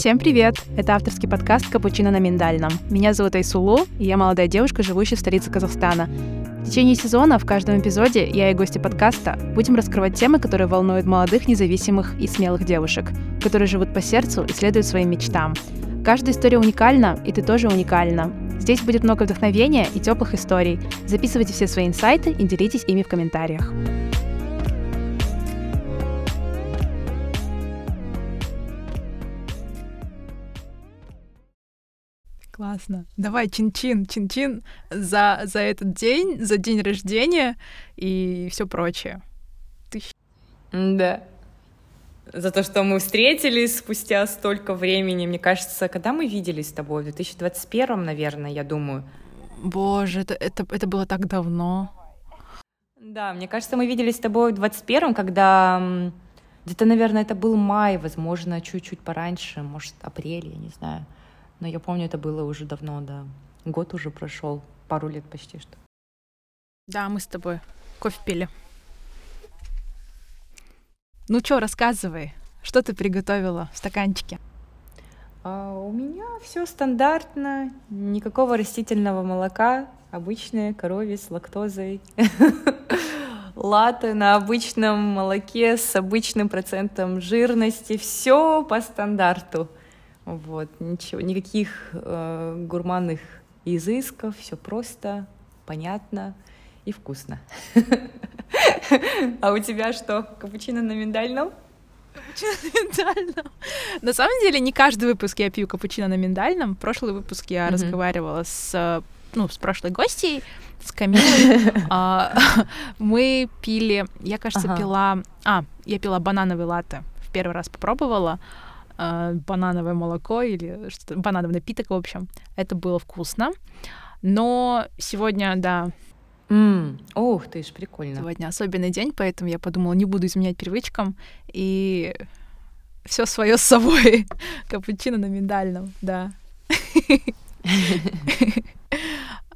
Всем привет! Это авторский подкаст «Капучино на миндальном». Меня зовут Айсулу, и я молодая девушка, живущая в столице Казахстана. В течение сезона в каждом эпизоде я и гости подкаста будем раскрывать темы, которые волнуют молодых, независимых и смелых девушек, которые живут по сердцу и следуют своим мечтам. Каждая история уникальна, и ты тоже уникальна. Здесь будет много вдохновения и теплых историй. Записывайте все свои инсайты и делитесь ими в комментариях. Классно. Давай чин-чин, чин-чин за, за этот день, за день рождения и все прочее. Ты... Да. За то, что мы встретились спустя столько времени. Мне кажется, когда мы виделись с тобой? В 2021, наверное, я думаю. Боже, это, это, это было так давно. Да, мне кажется, мы виделись с тобой в 21 когда где-то, наверное, это был май, возможно, чуть-чуть пораньше, может, апрель, я не знаю. Но я помню, это было уже давно, да. Год уже прошел, пару лет почти что. Да, мы с тобой кофе пили. Ну что, рассказывай, что ты приготовила в стаканчике? А, у меня все стандартно, никакого растительного молока, обычное коровье с лактозой. Латы на обычном молоке с обычным процентом жирности. Все по стандарту. Вот, ничего, никаких э, гурманных изысков, все просто, понятно и вкусно. А у тебя что, капучино на миндальном? Капучино на миндальном. На самом деле, не каждый выпуск я пью капучино на миндальном. В прошлый выпуск я разговаривала с ну, с прошлой гостьей, с Камилой, а, мы пили, я, кажется, пила, а, я пила банановый латте, в первый раз попробовала, э, банановое молоко или что-то, банановый напиток, в общем. Это было вкусно. Но сегодня, да... Mm. Ух ты ж, прикольно. Сегодня особенный день, поэтому я подумала, не буду изменять привычкам. И все свое с собой. Капучино на миндальном, да.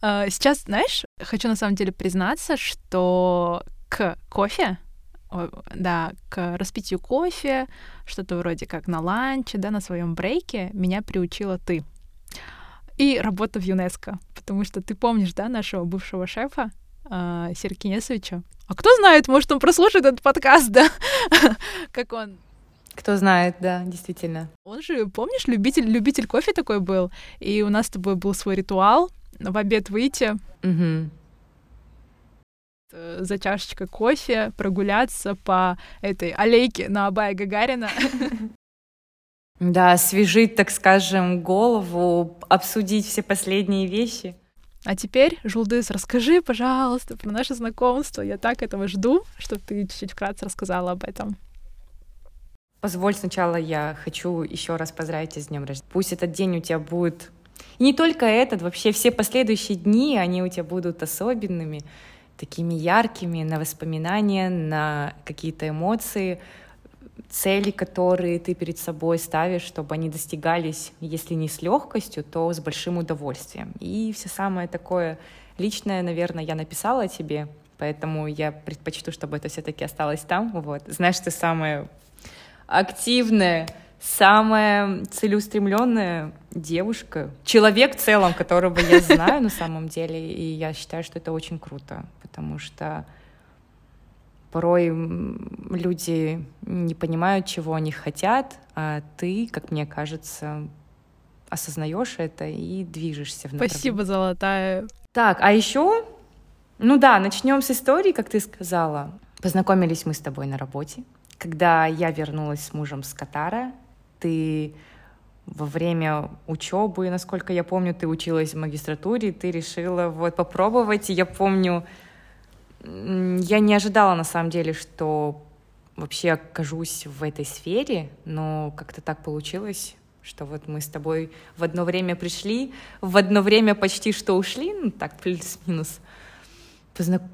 А, сейчас, знаешь, хочу на самом деле признаться, что к кофе да, к распитию кофе, что-то вроде как на ланче, да, на своем брейке меня приучила ты. И работа в ЮНЕСКО, потому что ты помнишь, да, нашего бывшего шефа э, Серкинесовича? А кто знает, может, он прослушает этот подкаст, да? как он кто знает, да, действительно. Он же, помнишь, любитель, любитель кофе такой был, и у нас с тобой был свой ритуал в обед выйти, угу. Э, за чашечкой кофе прогуляться по этой аллейке на Абая Гагарина. Да, освежить, так скажем, голову, обсудить все последние вещи. А теперь, Жулдыс, расскажи, пожалуйста, про наше знакомство. Я так этого жду, чтобы ты чуть-чуть вкратце рассказала об этом. Позволь сначала я хочу еще раз поздравить тебя с днем рождения. Пусть этот день у тебя будет... И не только этот, вообще все последующие дни, они у тебя будут особенными такими яркими на воспоминания, на какие-то эмоции, цели, которые ты перед собой ставишь, чтобы они достигались, если не с легкостью, то с большим удовольствием. И все самое такое личное, наверное, я написала тебе, поэтому я предпочту, чтобы это все-таки осталось там. Вот. Знаешь, ты самая активная, самая целеустремленная девушка, человек в целом, которого я знаю на самом деле, и я считаю, что это очень круто, потому что порой люди не понимают, чего они хотят, а ты, как мне кажется, осознаешь это и движешься в Спасибо, золотая. Так, а еще, ну да, начнем с истории, как ты сказала. Познакомились мы с тобой на работе, когда я вернулась с мужем с Катара, ты во время учебы, насколько я помню, ты училась в магистратуре, ты решила вот попробовать. Я помню, я не ожидала на самом деле, что вообще окажусь в этой сфере, но как-то так получилось, что вот мы с тобой в одно время пришли, в одно время почти что ушли, ну так, плюс-минус.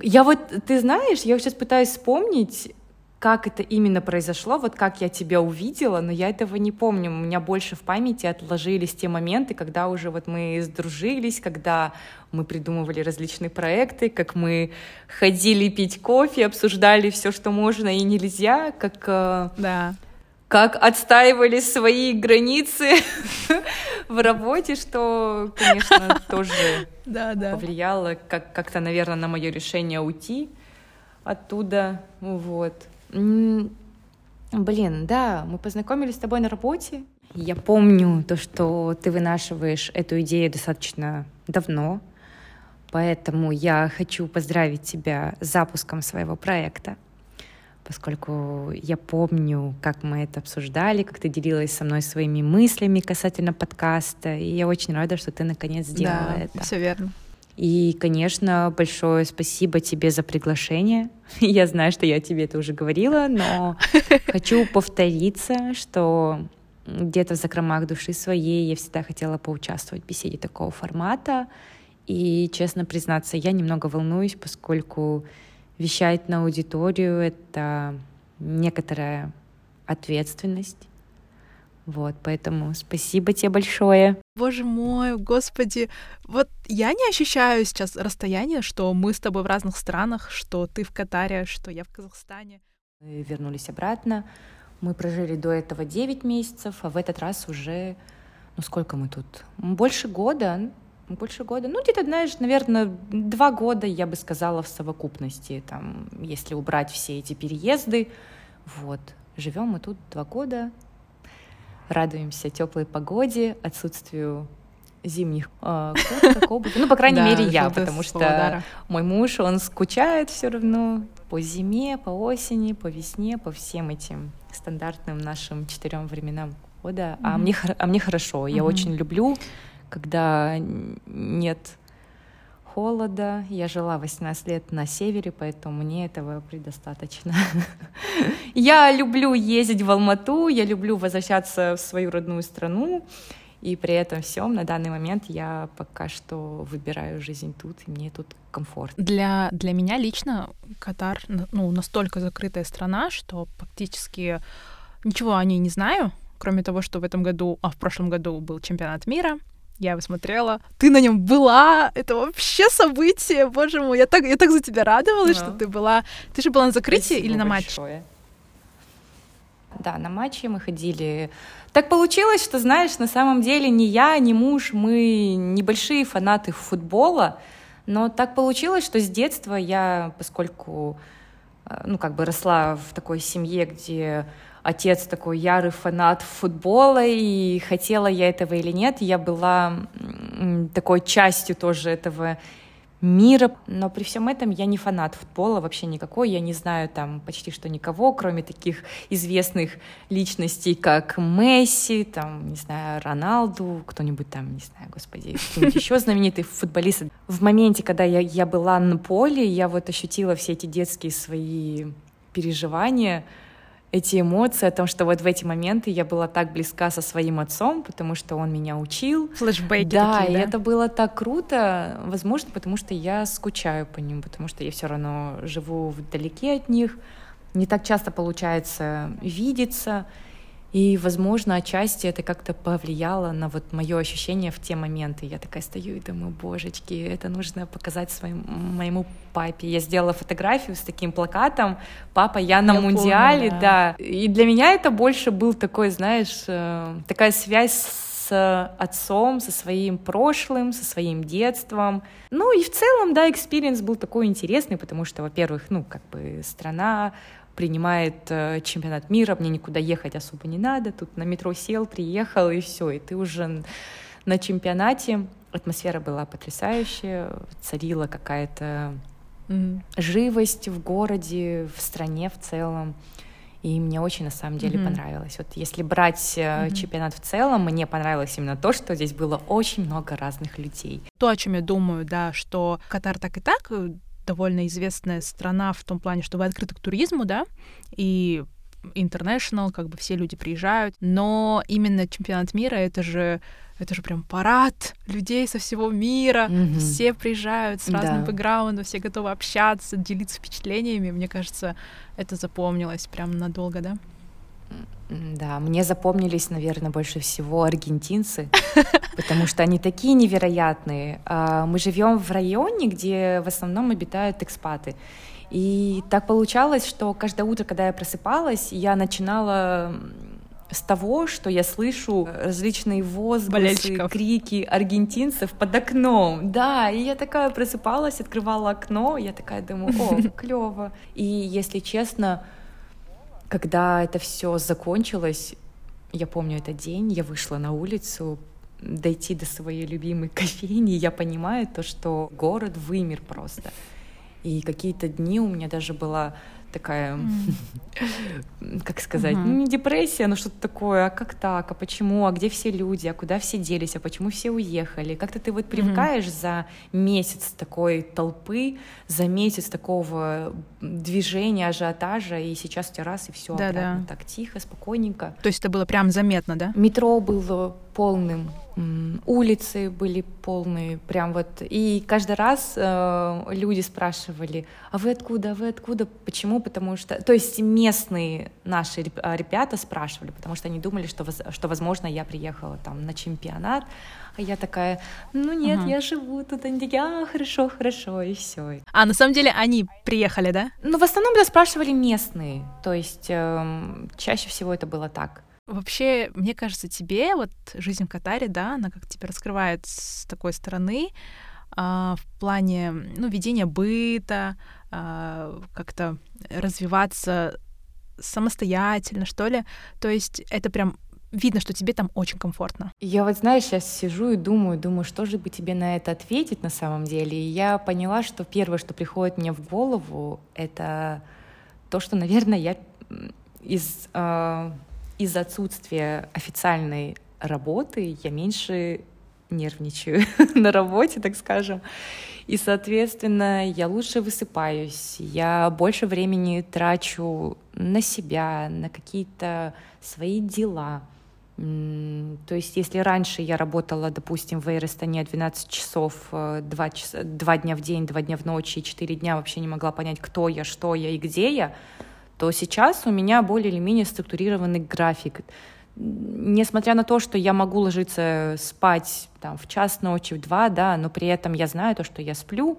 Я вот, ты знаешь, я сейчас пытаюсь вспомнить, как это именно произошло, вот как я тебя увидела, но я этого не помню. У меня больше в памяти отложились те моменты, когда уже вот мы сдружились, когда мы придумывали различные проекты, как мы ходили пить кофе, обсуждали все, что можно и нельзя, как... Э, да. как отстаивали свои границы в работе, что, конечно, тоже повлияло как- как-то, наверное, на мое решение уйти оттуда. Вот. Блин, да, мы познакомились с тобой на работе. Я помню то, что ты вынашиваешь эту идею достаточно давно, поэтому я хочу поздравить тебя с запуском своего проекта поскольку я помню, как мы это обсуждали, как ты делилась со мной своими мыслями касательно подкаста, и я очень рада, что ты наконец сделала да, это. все верно. И, конечно, большое спасибо тебе за приглашение. Я знаю, что я тебе это уже говорила, но хочу повториться, что где-то в закромах души своей я всегда хотела поучаствовать в беседе такого формата. И, честно признаться, я немного волнуюсь, поскольку вещать на аудиторию — это некоторая ответственность. Вот, поэтому спасибо тебе большое. Боже мой, господи, вот я не ощущаю сейчас расстояние, что мы с тобой в разных странах, что ты в Катаре, что я в Казахстане. Мы вернулись обратно. Мы прожили до этого 9 месяцев, а в этот раз уже, ну сколько мы тут? Больше года, больше года. Ну, где-то, знаешь, наверное, два года, я бы сказала, в совокупности, там, если убрать все эти переезды. Вот. Живем мы тут два года, радуемся теплой погоде, отсутствию зимних э, курток, обуви. Ну, по крайней мере, я, потому что мой муж, он скучает все равно по зиме, по осени, по весне, по всем этим стандартным нашим четырем временам года. А мне, а мне хорошо, я очень люблю когда нет холода. Я жила 18 лет на севере, поэтому мне этого предостаточно. Я люблю ездить в Алмату, я люблю возвращаться в свою родную страну, и при этом всем на данный момент я пока что выбираю жизнь тут, и мне тут комфортно. Для, для меня лично Катар ну, настолько закрытая страна, что практически ничего о ней не знаю, кроме того, что в этом году, а в прошлом году был чемпионат мира, я его смотрела. Ты на нем была. Это вообще событие, боже мой. Я так, я так за тебя радовалась, no. что ты была. Ты же была на закрытии Спасибо или на матче? Большое. Да, на матче мы ходили. Так получилось, что, знаешь, на самом деле ни я, ни муж, мы небольшие фанаты футбола, но так получилось, что с детства я, поскольку, э, ну, как бы росла в такой семье, где отец такой ярый фанат футбола, и хотела я этого или нет, я была такой частью тоже этого мира. Но при всем этом я не фанат футбола вообще никакой. Я не знаю там почти что никого, кроме таких известных личностей, как Месси, там, не знаю, Роналду, кто-нибудь там, не знаю, господи, кто-нибудь еще знаменитый футболист. В моменте, когда я, я была на поле, я вот ощутила все эти детские свои переживания, эти эмоции о том, что вот в эти моменты я была так близка со своим отцом, потому что он меня учил. Флэшбэки да, такие, да, и это было так круто, возможно, потому что я скучаю по ним, потому что я все равно живу вдалеке от них, не так часто получается видеться, и, возможно, отчасти это как-то повлияло на вот мое ощущение в те моменты. Я такая стою и думаю, божечки, это нужно показать своему моему папе. Я сделала фотографию с таким плакатом «Папа, я на я мундиале», помню, да. да. И для меня это больше был такой, знаешь, э, такая связь с отцом, со своим прошлым, со своим детством. Ну и в целом, да, experience был такой интересный, потому что, во-первых, ну, как бы страна принимает э, чемпионат мира, мне никуда ехать особо не надо, тут на метро сел, приехал, и все, и ты уже на чемпионате. Атмосфера была потрясающая, царила какая-то mm-hmm. живость в городе, в стране в целом. И мне очень на самом деле mm-hmm. понравилось. Вот если брать mm-hmm. чемпионат в целом, мне понравилось именно то, что здесь было очень много разных людей. То, о чем я думаю, да, что Катар так и так э, довольно известная страна в том плане, что вы открыты к туризму, да, и international, как бы все люди приезжают, но именно чемпионат мира это же это же прям парад людей со всего мира, mm-hmm. все приезжают с разным да. бэкграундом, все готовы общаться, делиться впечатлениями. Мне кажется, это запомнилось прям надолго, да? Да, мне запомнились, наверное, больше всего аргентинцы, потому что они такие невероятные. А, мы живем в районе, где в основном обитают экспаты. И так получалось, что каждое утро, когда я просыпалась, я начинала с того, что я слышу различные возгласы, крики аргентинцев под окном. Да, и я такая просыпалась, открывала окно, я такая думаю, о, клево. И если честно, когда это все закончилось, я помню этот день, я вышла на улицу, дойти до своей любимой кофейни, я понимаю то, что город вымер просто. И какие-то дни у меня даже была такая, mm. как сказать, mm-hmm. не депрессия, но что-то такое, а как так, а почему, а где все люди, а куда все делись, а почему все уехали? Как-то ты вот привыкаешь mm-hmm. за месяц такой толпы, за месяц такого движения, ажиотажа, и сейчас у тебя раз, и все да, обратно да. так тихо, спокойненько. То есть это было прям заметно, да? Метро было полным, улицы были полные, прям вот. И каждый раз э, люди спрашивали, а вы откуда, а вы откуда, почему, потому что, то есть местные наши а, ребята спрашивали, потому что они думали, что, что возможно, я приехала там на чемпионат, а я такая, ну нет, угу. я живу тут, они такие, а, хорошо, хорошо, и все. А на самом деле они приехали, да? Ну, в основном да, спрашивали местные, то есть э, чаще всего это было так. Вообще, мне кажется, тебе вот жизнь в Катаре, да, она как тебе раскрывает с такой стороны, а, в плане, ну, ведения быта, а, как-то развиваться самостоятельно, что ли. То есть это прям видно, что тебе там очень комфортно. Я вот, знаешь, сейчас сижу и думаю, думаю, что же бы тебе на это ответить на самом деле. И я поняла, что первое, что приходит мне в голову, это то, что, наверное, я из э, из отсутствия официальной работы я меньше нервничаю на работе, так скажем. И, соответственно, я лучше высыпаюсь, я больше времени трачу на себя, на какие-то свои дела. То есть, если раньше я работала, допустим, в Эйростане 12 часов, 2, часа, 2 дня в день, 2 дня в ночь и 4 дня вообще не могла понять, кто я, что я и где я, то сейчас у меня более или менее структурированный график. Несмотря на то, что я могу ложиться спать там, в час ночи, в два, да, но при этом я знаю то, что я сплю,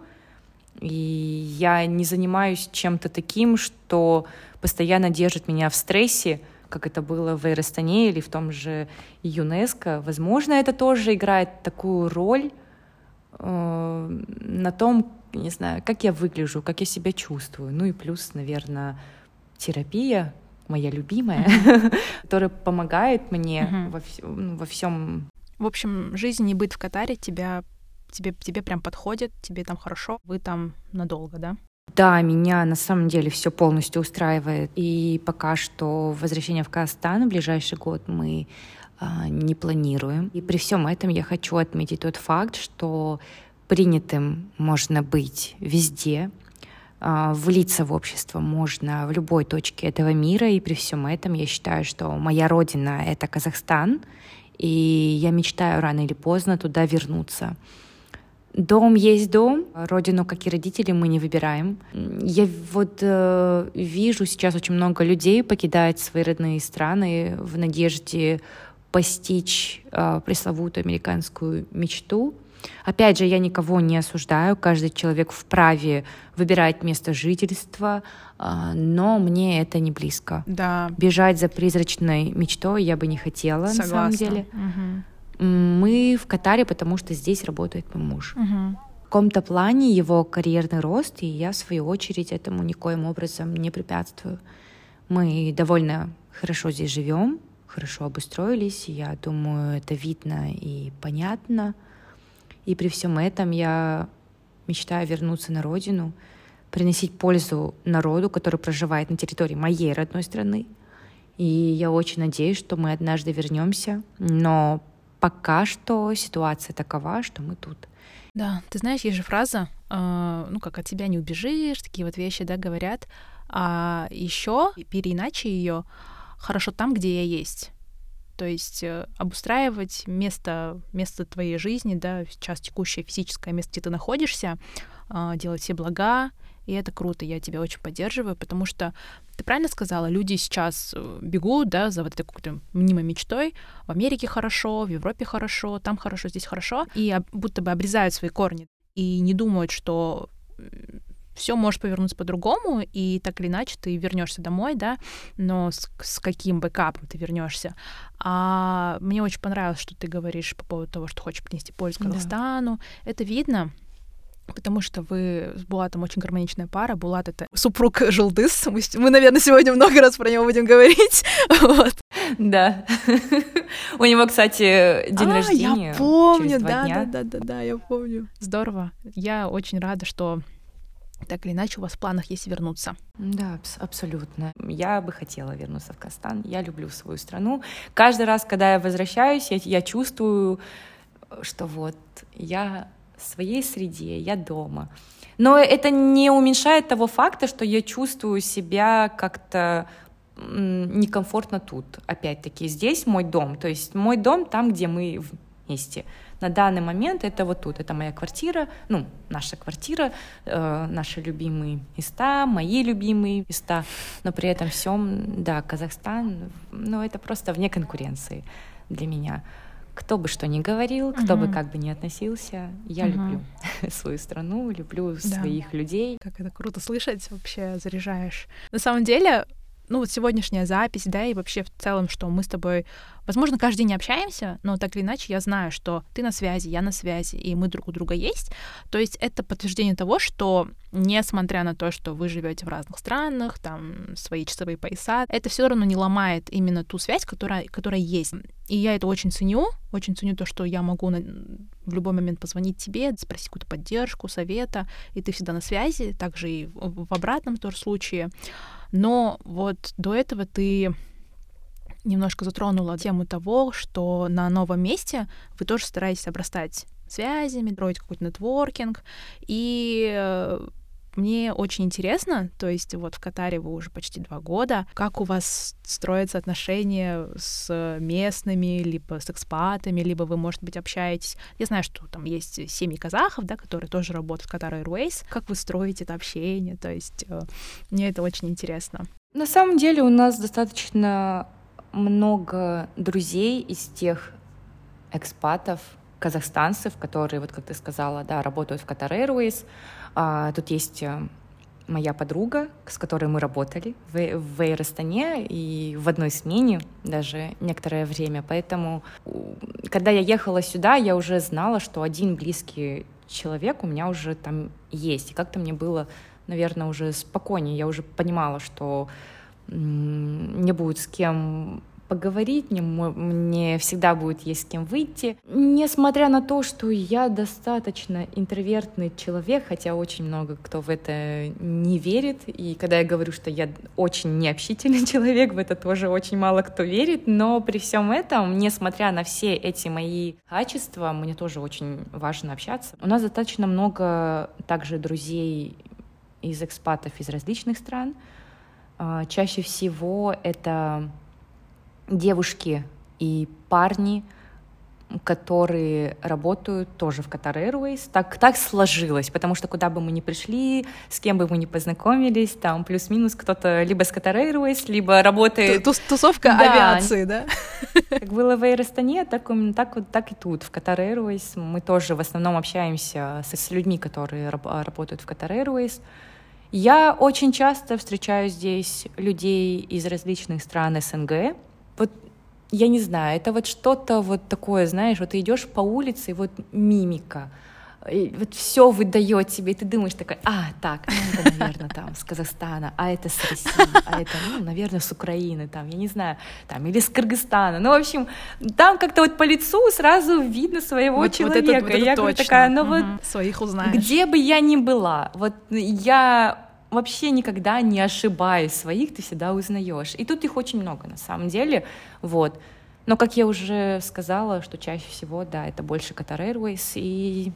и я не занимаюсь чем-то таким, что постоянно держит меня в стрессе, как это было в Эйростане или в том же ЮНЕСКО. Возможно, это тоже играет такую роль э, на том, не знаю, как я выгляжу, как я себя чувствую. Ну и плюс, наверное, терапия, моя любимая, которая помогает мне во, ну, во всем. В общем, жизнь и быт в Катаре тебя тебе, тебе прям подходит, тебе там хорошо, вы там надолго, да? Да, меня на самом деле все полностью устраивает. И пока что возвращение в Казахстан в ближайший год мы а, не планируем. И при всем этом я хочу отметить тот факт, что принятым можно быть везде, влиться в общество можно в любой точке этого мира, и при всем этом я считаю, что моя родина — это Казахстан, и я мечтаю рано или поздно туда вернуться. Дом есть дом, родину, как и родители, мы не выбираем. Я вот э, вижу сейчас очень много людей покидать свои родные страны в надежде постичь э, пресловутую американскую мечту. Опять же, я никого не осуждаю, каждый человек вправе выбирать место жительства, а, но мне это не близко. Да. Бежать за призрачной мечтой я бы не хотела, Согласна. на самом деле. Угу. Мы в Катаре, потому что здесь работает мой муж. Угу. В каком-то плане его карьерный рост, и я, в свою очередь, этому никоим образом не препятствую. Мы довольно хорошо здесь живем, хорошо обустроились, я думаю, это видно и понятно. И при всем этом я мечтаю вернуться на родину, приносить пользу народу, который проживает на территории моей родной страны. И я очень надеюсь, что мы однажды вернемся, но пока что ситуация такова, что мы тут. Да, ты знаешь, есть же фраза, э, ну как от тебя не убежишь, такие вот вещи, да, говорят. А еще переиначе ее хорошо там, где я есть то есть э, обустраивать место, место твоей жизни, да, сейчас текущее физическое место, где ты находишься, а, делать все блага, и это круто, я тебя очень поддерживаю, потому что ты правильно сказала, люди сейчас э, бегут, да, за вот этой какой-то мнимой мечтой. В Америке хорошо, в Европе хорошо, там хорошо, здесь хорошо, и будто бы обрезают свои корни и не думают, что все может повернуться по-другому, и так или иначе ты вернешься домой, да, но с, с каким бэкапом ты вернешься. А мне очень понравилось, что ты говоришь по поводу того, что хочешь принести пользу Казахстану. Да. Это видно. Потому что вы с Булатом очень гармоничная пара. Булат — это супруг Желдыс. Мы, мы, наверное, сегодня много раз про него будем говорить. вот. Да. У него, кстати, день а, рождения. Я помню, через да, дня. да, да, да, да, я помню. Здорово. Я очень рада, что так или иначе у вас в планах есть вернуться. Да, абсолютно. Я бы хотела вернуться в Казахстан. Я люблю свою страну. Каждый раз, когда я возвращаюсь, я, я чувствую, что вот я в своей среде, я дома. Но это не уменьшает того факта, что я чувствую себя как-то некомфортно тут. Опять-таки, здесь мой дом. То есть мой дом там, где мы вместе на данный момент это вот тут, это моя квартира, ну, наша квартира, э, наши любимые места, мои любимые места, но при этом всем, да, Казахстан, ну, это просто вне конкуренции для меня. Кто бы что ни говорил, кто uh-huh. бы как бы ни относился, я uh-huh. люблю свою страну, люблю да. своих людей. Как это круто слышать, вообще заряжаешь. На самом деле, ну вот сегодняшняя запись, да, и вообще в целом, что мы с тобой, возможно, каждый день общаемся, но так или иначе я знаю, что ты на связи, я на связи, и мы друг у друга есть. То есть это подтверждение того, что несмотря на то, что вы живете в разных странах, там свои часовые пояса, это все равно не ломает именно ту связь, которая, которая есть. И я это очень ценю, очень ценю то, что я могу на, в любой момент позвонить тебе, спросить какую-то поддержку, совета, и ты всегда на связи, также и в обратном тоже случае. Но вот до этого ты немножко затронула тему того, что на новом месте вы тоже стараетесь обрастать связями, строить какой-то нетворкинг. И э, мне очень интересно, то есть вот в Катаре вы уже почти два года, как у вас строятся отношения с местными, либо с экспатами, либо вы, может быть, общаетесь. Я знаю, что там есть семьи казахов, да, которые тоже работают в Qatar Airways. Как вы строите это общение? То есть э, мне это очень интересно. На самом деле у нас достаточно много друзей из тех экспатов, казахстанцев, которые, вот как ты сказала, да, работают в Qatar Airways. А, тут есть э, моя подруга, с которой мы работали в, в Эйростане и в одной смене даже некоторое время. Поэтому, когда я ехала сюда, я уже знала, что один близкий человек у меня уже там есть. И как-то мне было, наверное, уже спокойнее. Я уже понимала, что мне будет с кем поговорить, мне, мне всегда будет есть с кем выйти. Несмотря на то, что я достаточно интровертный человек, хотя очень много кто в это не верит, и когда я говорю, что я очень необщительный человек, в это тоже очень мало кто верит, но при всем этом, несмотря на все эти мои качества, мне тоже очень важно общаться. У нас достаточно много также друзей из экспатов из различных стран. А, чаще всего это девушки и парни, которые работают тоже в Qatar Airways. Так, так сложилось, потому что куда бы мы ни пришли, с кем бы мы ни познакомились, там плюс-минус кто-то либо с Qatar Airways, либо работает... Тус Тусовка да. авиации, да? Как было в Аэростане, так, так, так и тут. В Qatar Airways мы тоже в основном общаемся с, с людьми, которые работают в Qatar Airways. Я очень часто встречаю здесь людей из различных стран СНГ, я не знаю, это вот что-то вот такое, знаешь, вот ты идешь по улице, и вот мимика, и вот все выдает тебе, и ты думаешь такой, а, так, ну, это, наверное, там, с Казахстана, а это с России, а это, ну, наверное, с Украины, там, я не знаю, там, или с Кыргызстана. Ну, в общем, там как-то вот по лицу сразу видно своего вот, человека. Вот это, вот это я точно. такая, ну, угу. вот... Своих узнаешь. Где бы я ни была, вот я вообще никогда не ошибаясь своих, ты всегда узнаешь. И тут их очень много на самом деле, вот. Но, как я уже сказала, что чаще всего, да, это больше Qatar Airways и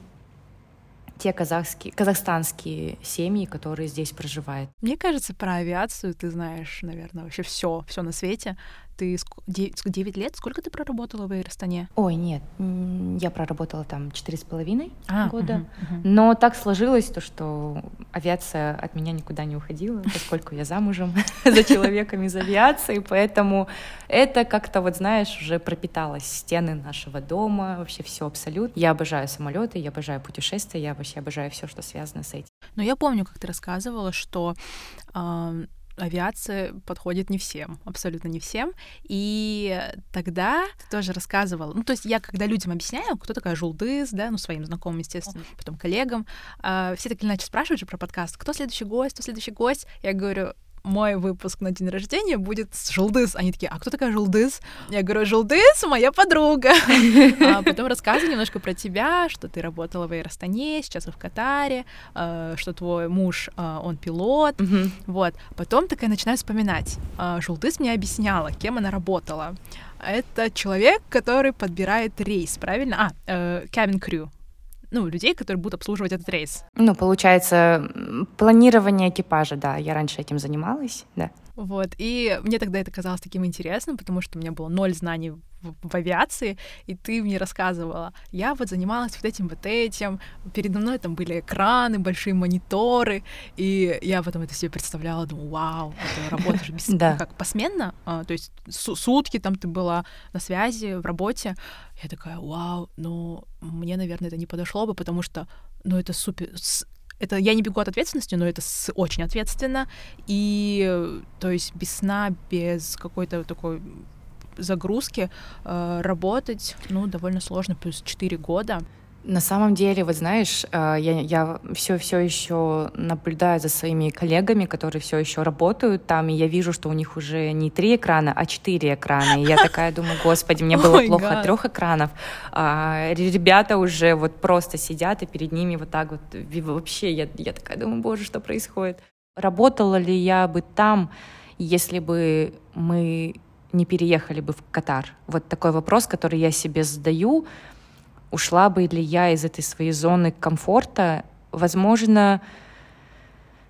те казахские, казахстанские семьи, которые здесь проживают. Мне кажется, про авиацию ты знаешь, наверное, вообще все, все на свете. Ты 9 лет? Сколько ты проработала в Эйростане? Ой, нет, я проработала там четыре с половиной а, года. Угу, угу. Но так сложилось, то, что авиация от меня никуда не уходила, поскольку я замужем за человеком из авиации, поэтому это как-то, вот знаешь, уже пропиталось стены нашего дома, вообще все абсолютно. Я обожаю самолеты, я обожаю путешествия, я вообще обожаю все, что связано с этим. Но я помню, как ты рассказывала, что авиация подходит не всем, абсолютно не всем. И тогда ты тоже рассказывала, ну, то есть я, когда людям объясняю, кто такая Жулдыз, да, ну, своим знакомым, естественно, потом коллегам, э, все так или иначе спрашивают же про подкаст, кто следующий гость, кто следующий гость. Я говорю, мой выпуск на день рождения будет с Жулдыз. Они такие, а кто такая Жулдыз? Я говорю, Жулдыз — моя подруга. А потом рассказываю немножко про тебя, что ты работала в Аэростане, сейчас в Катаре, э, что твой муж, э, он пилот. Вот. Потом такая начинаю вспоминать. Э, Жулдыз мне объясняла, кем она работала. Это человек, который подбирает рейс, правильно? А, cabin crew ну, людей, которые будут обслуживать этот рейс. Ну, получается, планирование экипажа, да, я раньше этим занималась, да. Вот, и мне тогда это казалось таким интересным, потому что у меня было ноль знаний в, авиации, и ты мне рассказывала, я вот занималась вот этим, вот этим, передо мной там были экраны, большие мониторы, и я потом это себе представляла, думаю, вау, это работаешь без, да. как посменно, а, то есть сутки там ты была на связи, в работе, я такая, вау, ну, мне, наверное, это не подошло бы, потому что, ну, это супер, это я не бегу от ответственности, но это с, очень ответственно. И то есть без сна, без какой-то такой загрузки э, работать, ну, довольно сложно, плюс 4 года. На самом деле, вот знаешь, э, я, я все, все еще наблюдаю за своими коллегами, которые все еще работают там, и я вижу, что у них уже не три экрана, а четыре экрана. И я такая думаю, господи, мне было oh плохо от трех экранов. А ребята уже вот просто сидят, и перед ними вот так вот вообще я, я такая думаю, боже, что происходит? Работала ли я бы там, если бы мы не переехали бы в Катар? Вот такой вопрос, который я себе задаю. Ушла бы ли я из этой своей зоны комфорта? Возможно,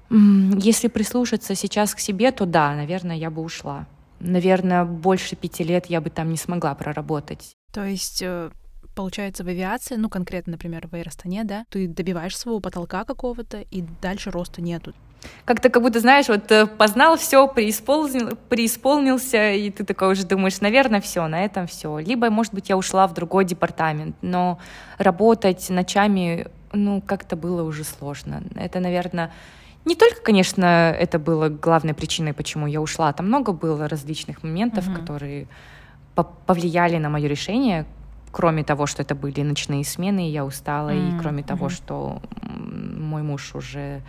если прислушаться сейчас к себе, то да, наверное, я бы ушла. Наверное, больше пяти лет я бы там не смогла проработать. То есть э, получается, в авиации, ну, конкретно, например, в Аэростане, да, ты добиваешь своего потолка какого-то, и дальше роста нету. Как-то как будто, знаешь, вот э, познал все, преисполнил, преисполнился, и ты такой уже думаешь, наверное, все, на этом все. Либо, может быть, я ушла в другой департамент, но работать ночами, ну, как-то было уже сложно. Это, наверное, не только, конечно, это было главной причиной, почему я ушла. Там много было различных моментов, mm-hmm. которые повлияли на мое решение, кроме того, что это были ночные смены, я устала, mm-hmm. и кроме mm-hmm. того, что мой муж уже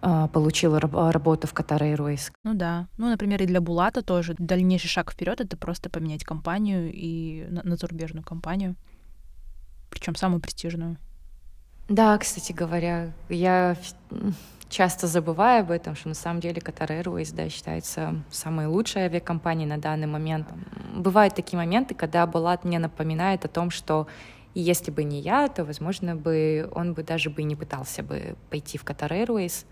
а, получила работу в Qatar Airways. Ну да. Ну, например, и для Булата тоже дальнейший шаг вперед это просто поменять компанию и на, на зарубежную компанию, причем самую престижную. Да, кстати говоря, я часто забываю об этом, что на самом деле Qatar Airways да, считается самой лучшей авиакомпанией на данный момент. Бывают такие моменты, когда Булат мне напоминает о том, что если бы не я, то, возможно, бы он бы даже бы не пытался бы пойти в Qatar Airways,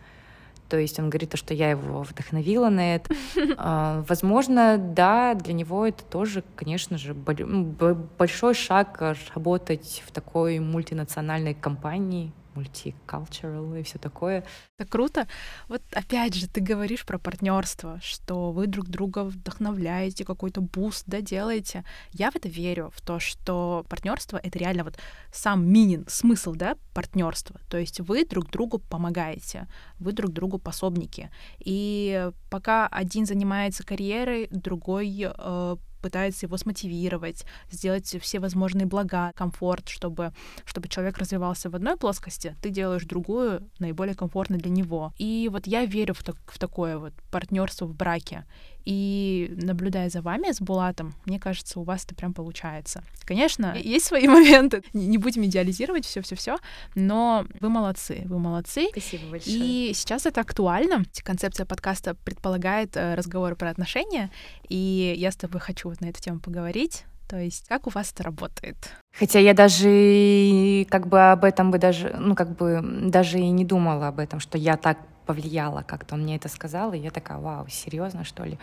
то есть он говорит, что я его вдохновила на это. А, возможно, да, для него это тоже, конечно же, большой шаг работать в такой мультинациональной компании, multicultural и все такое. Это круто. Вот опять же, ты говоришь про партнерство, что вы друг друга вдохновляете, какой-то буст, да, делаете. Я в это верю, в то, что партнерство это реально вот сам meaning, смысл, да, партнерства. То есть вы друг другу помогаете, вы друг другу пособники. И пока один занимается карьерой, другой э, пытается его смотивировать, сделать все возможные блага, комфорт, чтобы, чтобы человек развивался в одной плоскости, ты делаешь другую, наиболее комфортно для него. И вот я верю в, так, в такое вот партнерство в браке. И наблюдая за вами с Булатом, мне кажется, у вас это прям получается. Конечно, есть свои моменты. Не будем идеализировать все-все-все, но вы молодцы, вы молодцы. Спасибо большое. И сейчас это актуально. Концепция подкаста предполагает э, разговоры про отношения, и я с тобой хочу вот на эту тему поговорить. То есть как у вас это работает? Хотя я даже как бы об этом бы даже, ну как бы даже и не думала об этом, что я так повлияла, как-то он мне это сказал, и я такая, вау, серьезно, что ли?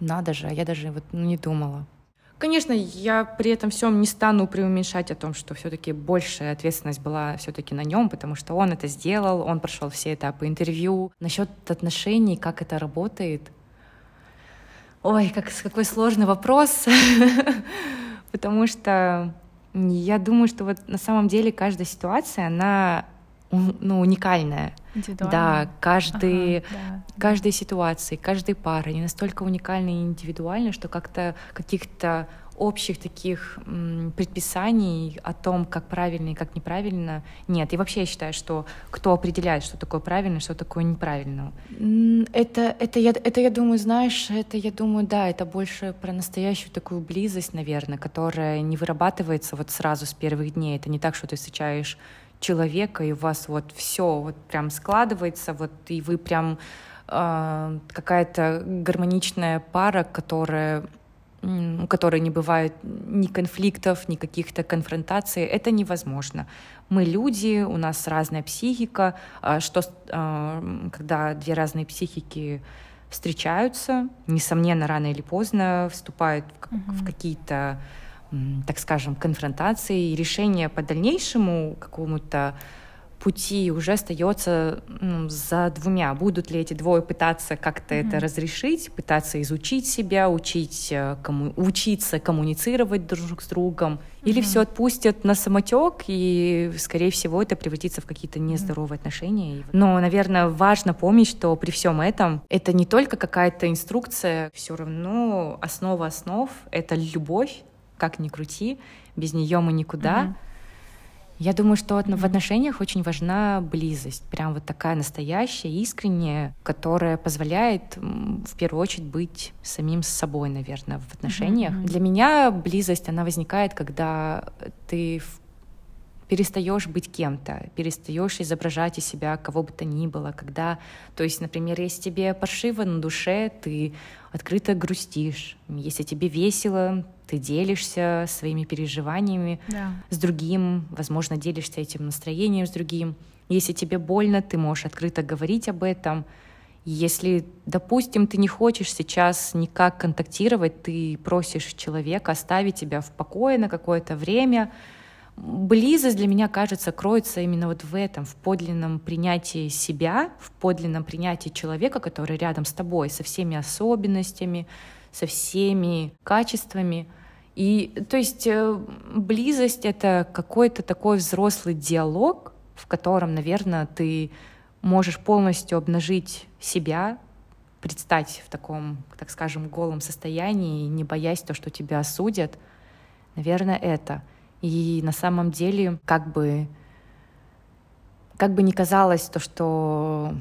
надо же, а я даже вот ну, не думала. Конечно, я при этом всем не стану преуменьшать о том, что все-таки большая ответственность была все-таки на нем, потому что он это сделал, он прошел все этапы интервью. Насчет отношений, как это работает. Ой, как, какой сложный вопрос, потому что я думаю, что вот на самом деле каждая ситуация, она ну, уникальная. Да, каждый, ага, да. каждой ситуации, каждой пары, они настолько уникальны и индивидуальны, что как-то каких-то общих таких м, предписаний о том, как правильно и как неправильно, нет. И вообще я считаю, что кто определяет, что такое правильно, что такое неправильно. Это, это, я, это, я думаю, знаешь, это, я думаю, да, это больше про настоящую такую близость, наверное, которая не вырабатывается вот сразу с первых дней. Это не так, что ты встречаешь человека, и у вас вот все вот прям складывается, вот и вы прям э, какая-то гармоничная пара, которая у которой не бывает ни конфликтов, ни каких-то конфронтаций, это невозможно. Мы люди, у нас разная психика, а что а, когда две разные психики встречаются, несомненно, рано или поздно вступают угу. в какие-то так скажем, конфронтации и решение по дальнейшему какому-то пути уже остается ну, за двумя. Будут ли эти двое пытаться как-то mm-hmm. это разрешить, пытаться изучить себя, учить, э, кому, учиться коммуницировать друг с другом, mm-hmm. или все отпустят на самотек, и, скорее всего, это превратится в какие-то нездоровые mm-hmm. отношения. Но, наверное, важно помнить, что при всем этом это не только какая-то инструкция, все равно основа основ — это любовь, как ни крути, без нее мы никуда. Mm-hmm. Я думаю, что в отношениях очень важна близость, прям вот такая настоящая, искренняя, которая позволяет в первую очередь быть самим с собой, наверное, в отношениях. Mm-hmm. Для меня близость, она возникает, когда ты перестаешь быть кем-то, перестаешь изображать из себя кого бы то ни было, когда, то есть, например, если тебе паршиво на душе, ты открыто грустишь, если тебе весело, ты делишься своими переживаниями да. с другим, возможно, делишься этим настроением с другим. Если тебе больно, ты можешь открыто говорить об этом. Если, допустим, ты не хочешь сейчас никак контактировать, ты просишь человека оставить тебя в покое на какое-то время, близость для меня, кажется, кроется именно вот в этом, в подлинном принятии себя, в подлинном принятии человека, который рядом с тобой, со всеми особенностями, со всеми качествами. И то есть э, близость — это какой-то такой взрослый диалог, в котором, наверное, ты можешь полностью обнажить себя, предстать в таком, так скажем, голом состоянии, не боясь то, что тебя осудят. Наверное, это — и на самом деле, как бы, как бы ни казалось то, что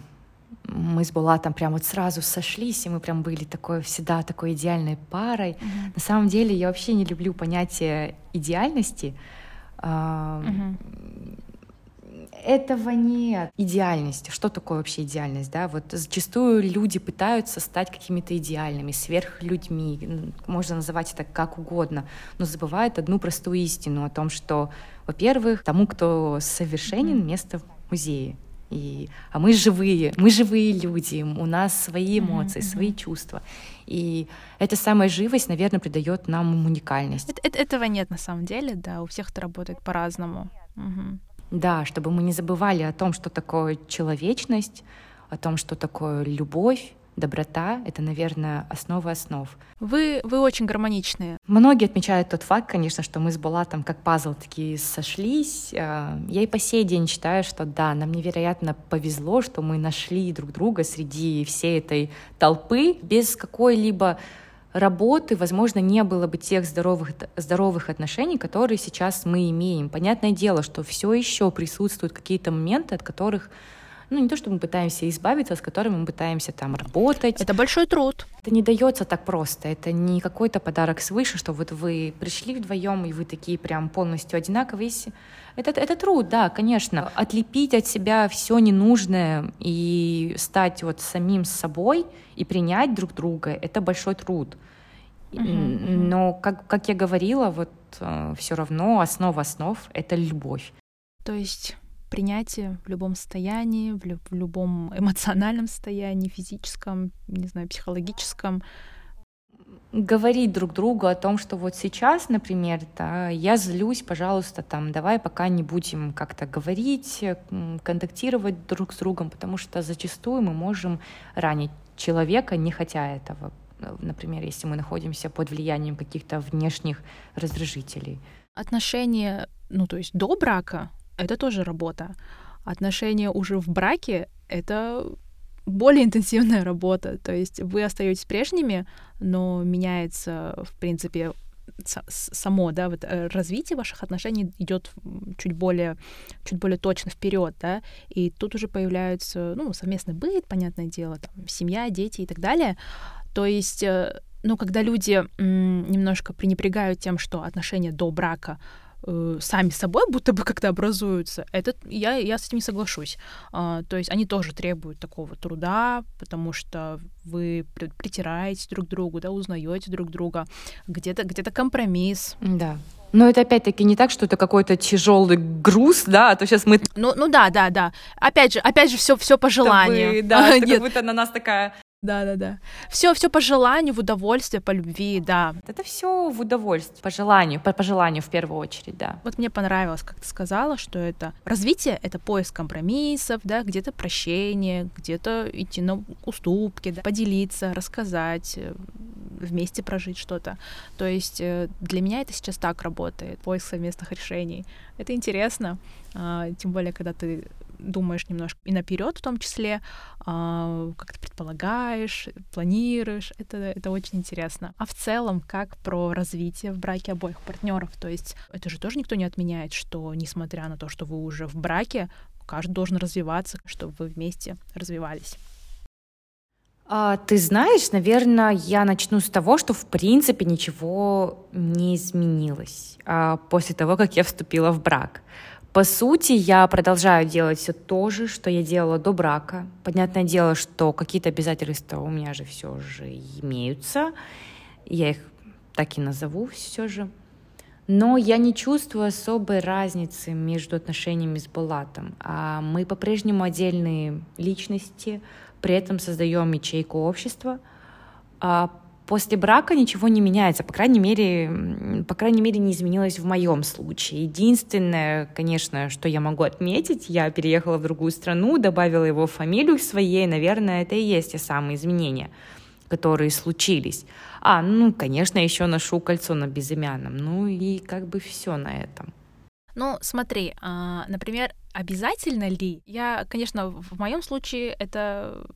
мы с Булатом прям вот сразу сошлись, и мы прям были такой всегда такой идеальной парой. Mm-hmm. На самом деле я вообще не люблю понятие идеальности. Mm-hmm этого нет. Идеальность. Что такое вообще идеальность? Да? Вот зачастую люди пытаются стать какими-то идеальными, сверхлюдьми. Можно называть это как угодно, но забывают одну простую истину о том, что, во-первых, тому, кто совершенен, место в музее. И, а мы живые, мы живые люди, у нас свои эмоции, mm-hmm. свои чувства. И эта самая живость, наверное, придает нам уникальность. Это, это, этого нет на самом деле, да, у всех это работает по-разному. Угу. Да, чтобы мы не забывали о том, что такое человечность, о том, что такое любовь, доброта — это, наверное, основа основ. Вы, вы очень гармоничные. Многие отмечают тот факт, конечно, что мы с Булатом как пазл такие сошлись. А, я и по сей день считаю, что да, нам невероятно повезло, что мы нашли друг друга среди всей этой толпы без какой-либо работы, возможно, не было бы тех здоровых, здоровых отношений, которые сейчас мы имеем. Понятное дело, что все еще присутствуют какие-то моменты, от которых ну, не то, что мы пытаемся избавиться, а с которыми мы пытаемся там работать. Это большой труд. Это не дается так просто. Это не какой-то подарок свыше, что вот вы пришли вдвоем, и вы такие прям полностью одинаковые. Это, это труд, да, конечно. Отлепить от себя все ненужное и стать вот самим собой и принять друг друга — это большой труд. Uh-huh, Но, как, как я говорила, вот э, все равно основа основ — это любовь. То есть принятие в любом состоянии, в, лю- в любом эмоциональном состоянии, физическом, не знаю, психологическом. говорить друг другу о том, что вот сейчас, например, да, я злюсь, пожалуйста, там, давай пока не будем как-то говорить, контактировать друг с другом, потому что зачастую мы можем ранить человека, не хотя этого. Например, если мы находимся под влиянием каких-то внешних раздражителей. Отношения, ну, то есть до брака, это тоже работа. Отношения уже в браке — это более интенсивная работа. То есть вы остаетесь прежними, но меняется, в принципе, само, да, вот э, развитие ваших отношений идет чуть более, чуть более точно вперед, да, и тут уже появляются, ну, совместный быт, понятное дело, там, семья, дети и так далее. То есть, ну, когда люди немножко пренебрегают тем, что отношения до брака э, сами собой будто бы как-то образуются, это я, я с этим не соглашусь. А, то есть они тоже требуют такого труда, потому что вы притираете друг к другу, да, узнаете друг друга, где-то где-то компромисс. Да. Но это опять-таки не так, что это какой-то тяжелый груз, да, а то сейчас мы. Ну, ну да, да, да. Опять же, опять же, все, все по желанию. Вы, да, это как будто на нас такая да, да, да. Все, все по желанию, в удовольствие, по любви, да. Это все в удовольствие, по желанию, по, по желанию в первую очередь, да. Вот мне понравилось, как ты сказала, что это развитие, это поиск компромиссов, да, где-то прощение, где-то идти на уступки, да, поделиться, рассказать, э, вместе прожить что-то. То есть э, для меня это сейчас так работает, поиск совместных решений. Это интересно, тем более, когда ты думаешь немножко и наперед в том числе, а, как ты предполагаешь, планируешь. Это, это очень интересно. А в целом, как про развитие в браке обоих партнеров? То есть это же тоже никто не отменяет, что несмотря на то, что вы уже в браке, каждый должен развиваться, чтобы вы вместе развивались. А, ты знаешь, наверное, я начну с того, что в принципе ничего не изменилось а, после того, как я вступила в брак. По сути, я продолжаю делать все то же, что я делала до брака. Понятное дело, что какие-то обязательства у меня же все же имеются. Я их так и назову все же. Но я не чувствую особой разницы между отношениями с Булатом. А мы по-прежнему отдельные личности, при этом создаем ячейку общества. А После брака ничего не меняется, по крайней мере, по крайней мере, не изменилось в моем случае. Единственное, конечно, что я могу отметить, я переехала в другую страну, добавила его фамилию своей, наверное, это и есть те самые изменения, которые случились. А, ну, конечно, еще ношу кольцо на безымянном, ну и как бы все на этом. Ну, смотри, а, например, обязательно ли? Я, конечно, в моем случае это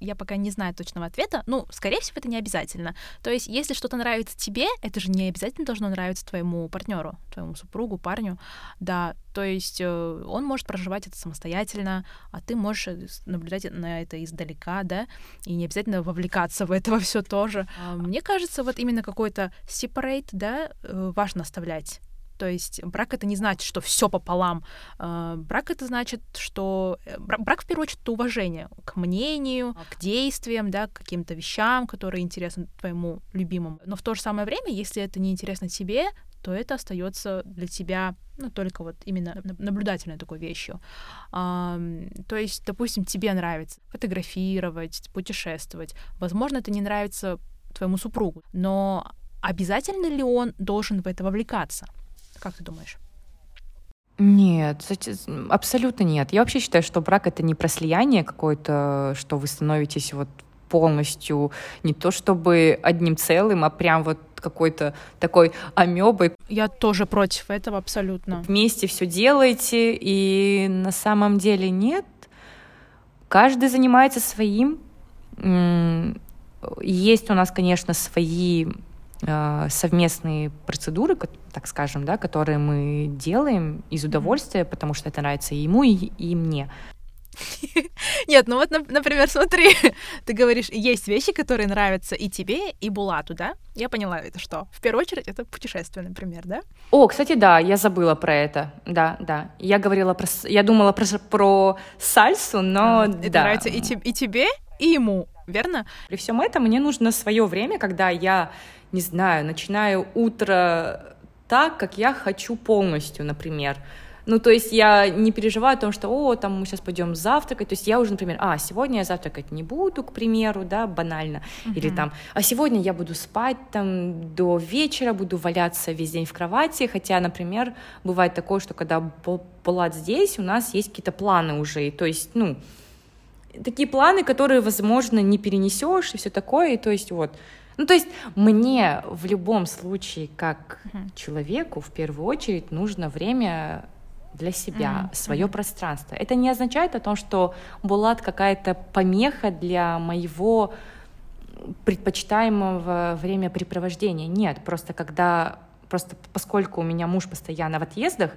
я пока не знаю точного ответа. Ну, скорее всего, это не обязательно. То есть, если что-то нравится тебе, это же не обязательно должно нравиться твоему партнеру, твоему супругу, парню. Да, то есть э, он может проживать это самостоятельно, а ты можешь э, наблюдать на это издалека, да, и не обязательно вовлекаться в это все тоже. А мне кажется, вот именно какой-то separate, да, э, важно оставлять то есть брак это не значит, что все пополам. А, брак это значит, что э, брак в первую очередь это уважение к мнению, к действиям, да, к каким-то вещам, которые интересны твоему любимому. Но в то же самое время, если это не интересно тебе, то это остается для тебя ну, только вот именно наблюдательной такой вещью. То есть, допустим, тебе нравится фотографировать, путешествовать. Возможно, это не нравится твоему супругу, но обязательно ли он должен в это вовлекаться? Как ты думаешь? Нет, абсолютно нет. Я вообще считаю, что брак это не про слияние какое-то, что вы становитесь вот полностью не то чтобы одним целым, а прям вот какой-то такой амебой. Я тоже против этого абсолютно. Вместе все делаете, и на самом деле нет. Каждый занимается своим. Есть у нас, конечно, свои совместные процедуры, так скажем, да, которые мы делаем из удовольствия, потому что это нравится и ему, и, и мне. Нет, ну вот, например, смотри, ты говоришь, есть вещи, которые нравятся и тебе, и Булату, да? Я поняла, это что? В первую очередь, это путешествие, например, да? О, кстати, да, я забыла про это. Да, да. Я говорила про... Я думала про, про сальсу, но а, да. Это нравится и, и тебе, и ему, верно? При всем этом мне нужно свое время, когда я не знаю, начинаю утро так, как я хочу полностью, например. Ну, то есть я не переживаю о том, что, о, там мы сейчас пойдем завтракать. То есть я уже, например, а, сегодня я завтракать не буду, к примеру, да, банально. Uh-huh. Или там, а сегодня я буду спать там до вечера, буду валяться весь день в кровати. Хотя, например, бывает такое, что когда Булат здесь, у нас есть какие-то планы уже. то есть, ну, такие планы, которые, возможно, не перенесешь и все такое. И то есть вот ну, то есть мне в любом случае, как uh-huh. человеку, в первую очередь нужно время для себя, uh-huh. свое uh-huh. пространство. Это не означает о том, что Булат какая-то помеха для моего предпочитаемого времяпрепровождения. Нет, просто когда, просто поскольку у меня муж постоянно в отъездах,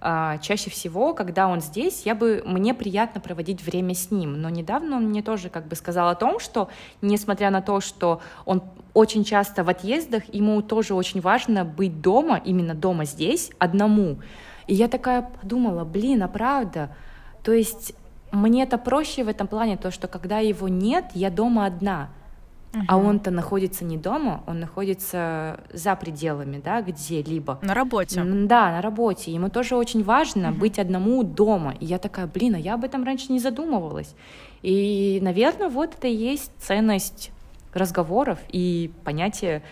чаще всего, когда он здесь, я бы, мне приятно проводить время с ним. Но недавно он мне тоже как бы сказал о том, что несмотря на то, что он очень часто в отъездах, ему тоже очень важно быть дома, именно дома здесь, одному. И я такая подумала, блин, а правда? То есть мне это проще в этом плане, то, что когда его нет, я дома одна. Uh-huh. А он-то находится не дома, он находится за пределами, да, где-либо. На работе. Да, на работе. Ему тоже очень важно uh-huh. быть одному дома. И я такая, блин, а я об этом раньше не задумывалась. И, наверное, вот это и есть ценность разговоров и понятие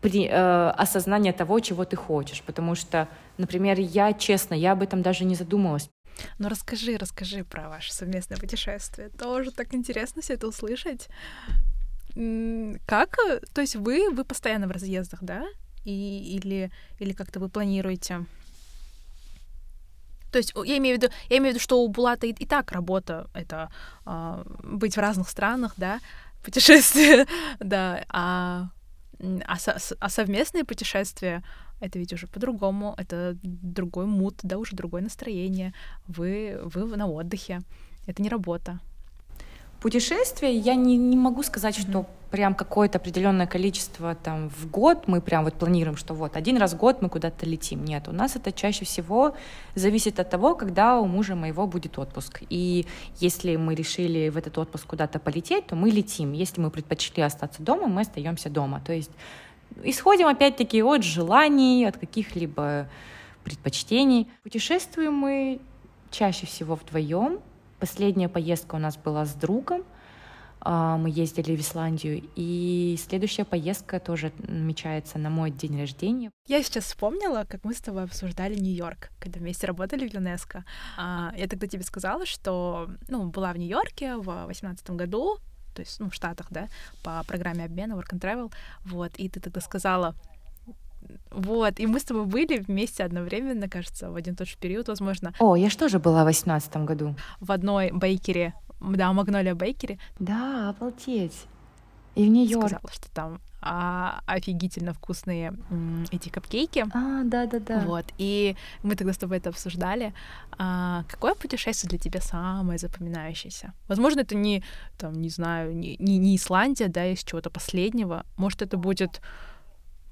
при, э, осознания того, чего ты хочешь. Потому что, например, я, честно, я об этом даже не задумывалась. Ну расскажи, расскажи про ваше совместное путешествие. Тоже так интересно все это услышать. Как? То есть вы, вы постоянно в разъездах, да? И, или, или как-то вы планируете? То есть я имею в виду, я имею в виду, что у Булата и, и так работа это э, быть в разных странах, да, путешествия, да, а, а, со, а совместные путешествия это ведь уже по-другому, это другой мут, да, уже другое настроение. Вы, вы на отдыхе, это не работа. Путешествия я не, не могу сказать, mm-hmm. что прям какое-то определенное количество там в год мы прям вот планируем, что вот один раз в год мы куда-то летим. Нет, у нас это чаще всего зависит от того, когда у мужа моего будет отпуск. И если мы решили в этот отпуск куда-то полететь, то мы летим. Если мы предпочли остаться дома, мы остаемся дома. То есть исходим опять-таки от желаний, от каких-либо предпочтений. Путешествуем мы чаще всего вдвоем, Последняя поездка у нас была с другом. А, мы ездили в Исландию, и следующая поездка тоже намечается на мой день рождения. Я сейчас вспомнила, как мы с тобой обсуждали Нью-Йорк, когда вместе работали в ЮНЕСКО. А, я тогда тебе сказала, что ну, была в Нью-Йорке в восемнадцатом году, то есть ну, в Штатах, да, по программе обмена Work and Travel, вот, и ты тогда сказала, вот, и мы с тобой были вместе одновременно, кажется, в один тот же период, возможно. О, я что же была в восемнадцатом году? В одной бейкере, да, Магнолия Бейкере. Да, обалдеть. И в Нью-Йорк. Сказала, что там а, офигительно вкусные м, эти капкейки. А, да-да-да. Вот, и мы тогда с тобой это обсуждали. А, какое путешествие для тебя самое запоминающееся? Возможно, это не, там, не знаю, не, не, не Исландия, да, из чего-то последнего. Может, это будет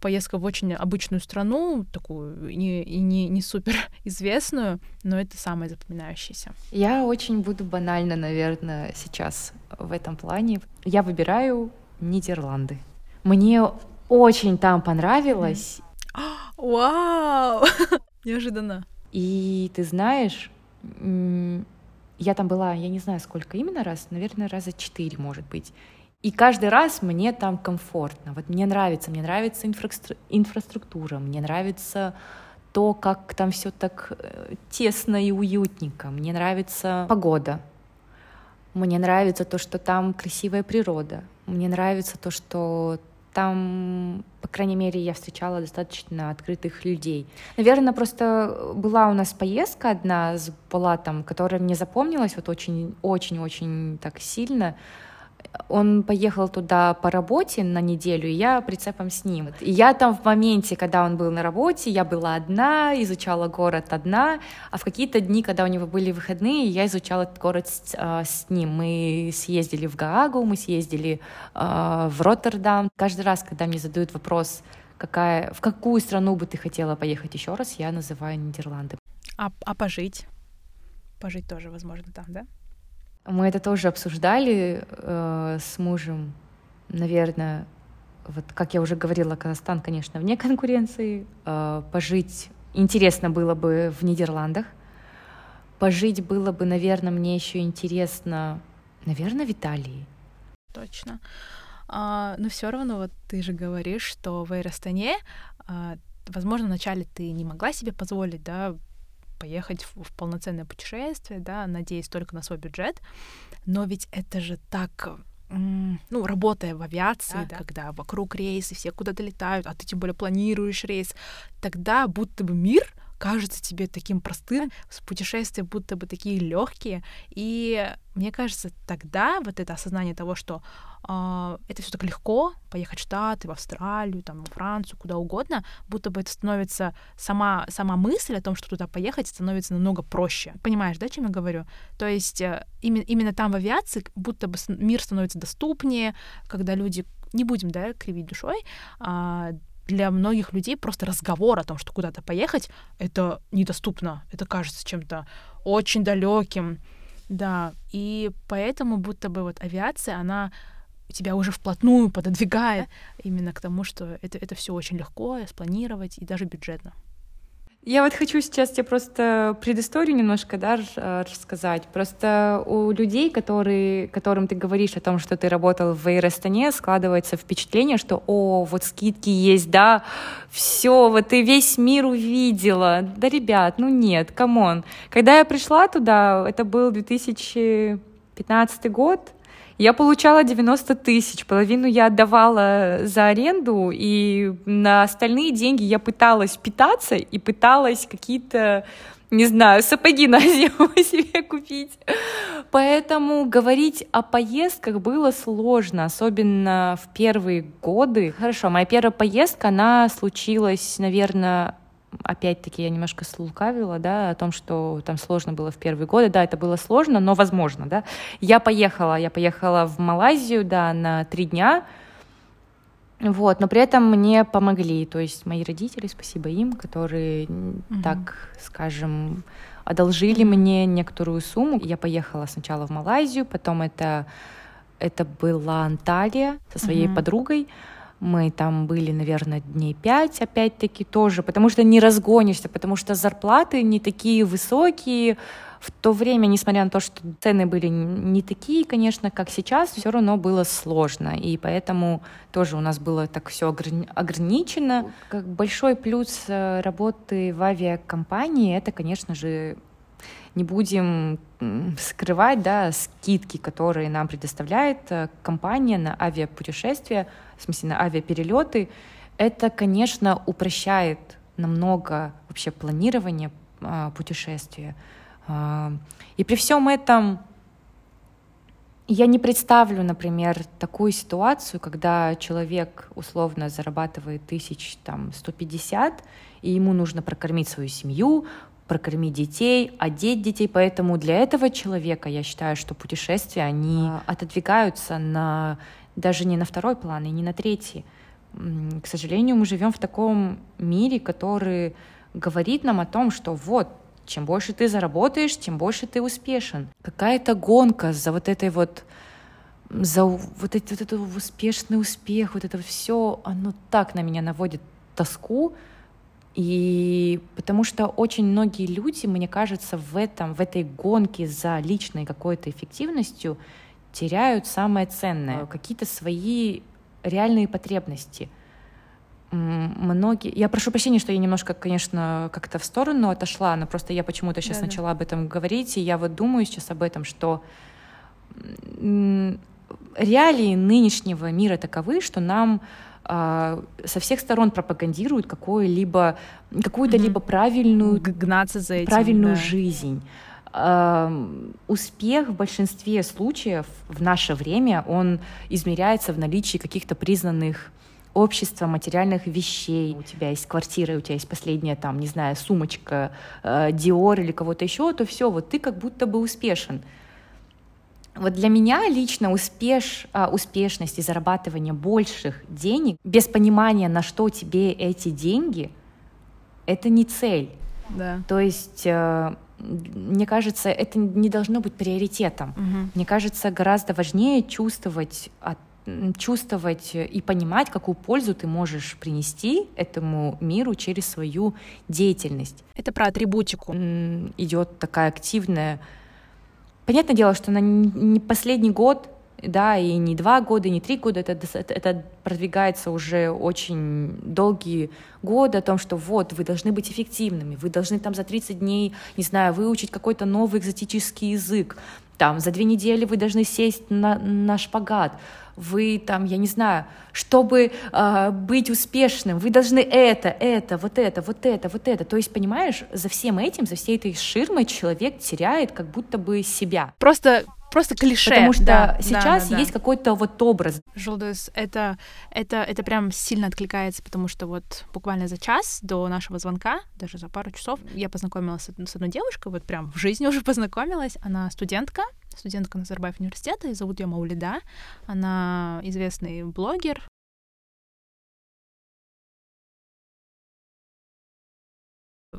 поездка в очень обычную страну, такую не, и не, не супер известную, но это самое запоминающееся. Я очень буду банально, наверное, сейчас в этом плане. Я выбираю Нидерланды. Мне очень там понравилось. Вау! Неожиданно. И ты знаешь, я там была, я не знаю, сколько именно раз, наверное, раза четыре, может быть. И каждый раз мне там комфортно. Вот мне нравится, мне нравится инфра- инфраструктура, мне нравится то, как там все так э, тесно и уютненько. Мне нравится погода. Мне нравится то, что там красивая природа. Мне нравится то, что там, по крайней мере, я встречала достаточно открытых людей. Наверное, просто была у нас поездка одна с Булатом, которая мне запомнилась вот очень-очень-очень так сильно он поехал туда по работе на неделю, и я прицепом с ним. И я там в моменте, когда он был на работе, я была одна, изучала город одна, а в какие-то дни, когда у него были выходные, я изучала этот город с, э, с ним. Мы съездили в Гаагу, мы съездили э, в Роттердам. Каждый раз, когда мне задают вопрос, какая, в какую страну бы ты хотела поехать еще раз, я называю Нидерланды. А, а пожить? Пожить тоже, возможно, там, да? Мы это тоже обсуждали э, с мужем. Наверное, вот как я уже говорила, Казахстан, конечно, вне конкуренции. Э, пожить интересно было бы в Нидерландах. Пожить было бы, наверное, мне еще интересно, наверное, в Италии. Точно. А, но все равно вот ты же говоришь, что в Эйростане, а, возможно, вначале ты не могла себе позволить, да, поехать в, в полноценное путешествие, да, надеясь только на свой бюджет, но ведь это же так ну, работая в авиации, да, да. когда вокруг рейсы, все куда-то летают, а ты тем более планируешь рейс, тогда будто бы мир кажется тебе таким простым, путешествия будто бы такие легкие. И мне кажется, тогда вот это осознание того, что э, это все так легко, поехать в Штаты, в Австралию, там, в Францию, куда угодно, будто бы это становится сама, сама мысль о том, что туда поехать, становится намного проще. Понимаешь, да, чем я говорю? То есть э, именно, именно там в авиации будто бы мир становится доступнее, когда люди не будем, да, кривить душой, а, для многих людей просто разговор о том, что куда-то поехать, это недоступно, это кажется чем-то очень далеким, да, и поэтому будто бы вот авиация, она тебя уже вплотную пододвигает именно к тому, что это, это все очень легко спланировать и даже бюджетно. Я вот хочу сейчас тебе просто предысторию немножко да, э, рассказать. Просто у людей, которые, которым ты говоришь о том, что ты работал в Эйростане, складывается впечатление, что «О, вот скидки есть, да, все, вот ты весь мир увидела». Да, ребят, ну нет, come on. Когда я пришла туда, это был 2015 год, я получала 90 тысяч, половину я отдавала за аренду, и на остальные деньги я пыталась питаться и пыталась какие-то не знаю, сапоги на зиму себе купить. Поэтому говорить о поездках было сложно, особенно в первые годы. Хорошо, моя первая поездка, она случилась, наверное, опять-таки я немножко слукавила, да, о том, что там сложно было в первые годы. Да, это было сложно, но возможно, да. Я поехала, я поехала в Малайзию, да, на три дня, вот, но при этом мне помогли, то есть мои родители, спасибо им, которые, mm-hmm. так скажем, одолжили мне некоторую сумму. Я поехала сначала в Малайзию, потом это это была Анталия со своей mm-hmm. подругой. Мы там были, наверное, дней пять, опять-таки тоже, потому что не разгонишься, потому что зарплаты не такие высокие. В то время, несмотря на то, что цены были не такие, конечно, как сейчас, все равно было сложно. И поэтому тоже у нас было так все ограничено. Как большой плюс э, работы в авиакомпании, это, конечно же, не будем скрывать да, скидки, которые нам предоставляет э, компания на авиапутешествия, в смысле на авиаперелеты. Это, конечно, упрощает намного вообще планирование а, путешествия. А, и при всем этом я не представлю, например, такую ситуацию, когда человек условно зарабатывает тысяч там 150, и ему нужно прокормить свою семью, прокормить детей, одеть детей. Поэтому для этого человека я считаю, что путешествия, они отодвигаются на даже не на второй план и не на третий. К сожалению, мы живем в таком мире, который говорит нам о том, что вот, чем больше ты заработаешь, тем больше ты успешен. Какая-то гонка за вот этой вот за вот, эти, вот этот успешный успех, вот это все, оно так на меня наводит тоску, и потому что очень многие люди, мне кажется, в этом, в этой гонке за личной какой-то эффективностью теряют самое ценное, какие-то свои реальные потребности. Многие... Я прошу прощения, что я немножко, конечно, как-то в сторону отошла, но просто я почему-то сейчас да, начала об этом говорить, и я вот думаю сейчас об этом, что реалии нынешнего мира таковы, что нам а, со всех сторон пропагандируют какую-либо какую-то mm-hmm. либо правильную гнаться за этим, правильную да. жизнь. Успех в большинстве случаев в наше время он измеряется в наличии каких-то признанных общества материальных вещей. У тебя есть квартира, у тебя есть последняя там, не знаю, сумочка, э, Dior или кого-то еще, то все, вот ты как будто бы успешен. Вот для меня лично успеш, а, успешность и зарабатывание больших денег без понимания, на что тебе эти деньги, это не цель. Да. То есть, э, мне кажется, это не должно быть приоритетом. Угу. Мне кажется, гораздо важнее чувствовать от чувствовать и понимать, какую пользу ты можешь принести этому миру через свою деятельность. Это про атрибутику. Идет такая активная. Понятное дело, что на не последний год да, и не два года, не три года, это, это продвигается уже очень долгие годы о том, что вот, вы должны быть эффективными, вы должны там за 30 дней, не знаю, выучить какой-то новый экзотический язык, там, за две недели вы должны сесть на, на шпагат, вы там, я не знаю, чтобы э, быть успешным, вы должны это, это, вот это, вот это, вот это. То есть, понимаешь, за всем этим, за всей этой ширмой человек теряет как будто бы себя. Просто просто клише. Потому что да, сейчас да, да, есть да. какой-то вот образ. Жулдес, это, это, это прям сильно откликается, потому что вот буквально за час до нашего звонка, даже за пару часов, я познакомилась с одной девушкой, вот прям в жизни уже познакомилась. Она студентка, студентка Назарбаев университета, и зовут ее Маулида. Она известный блогер,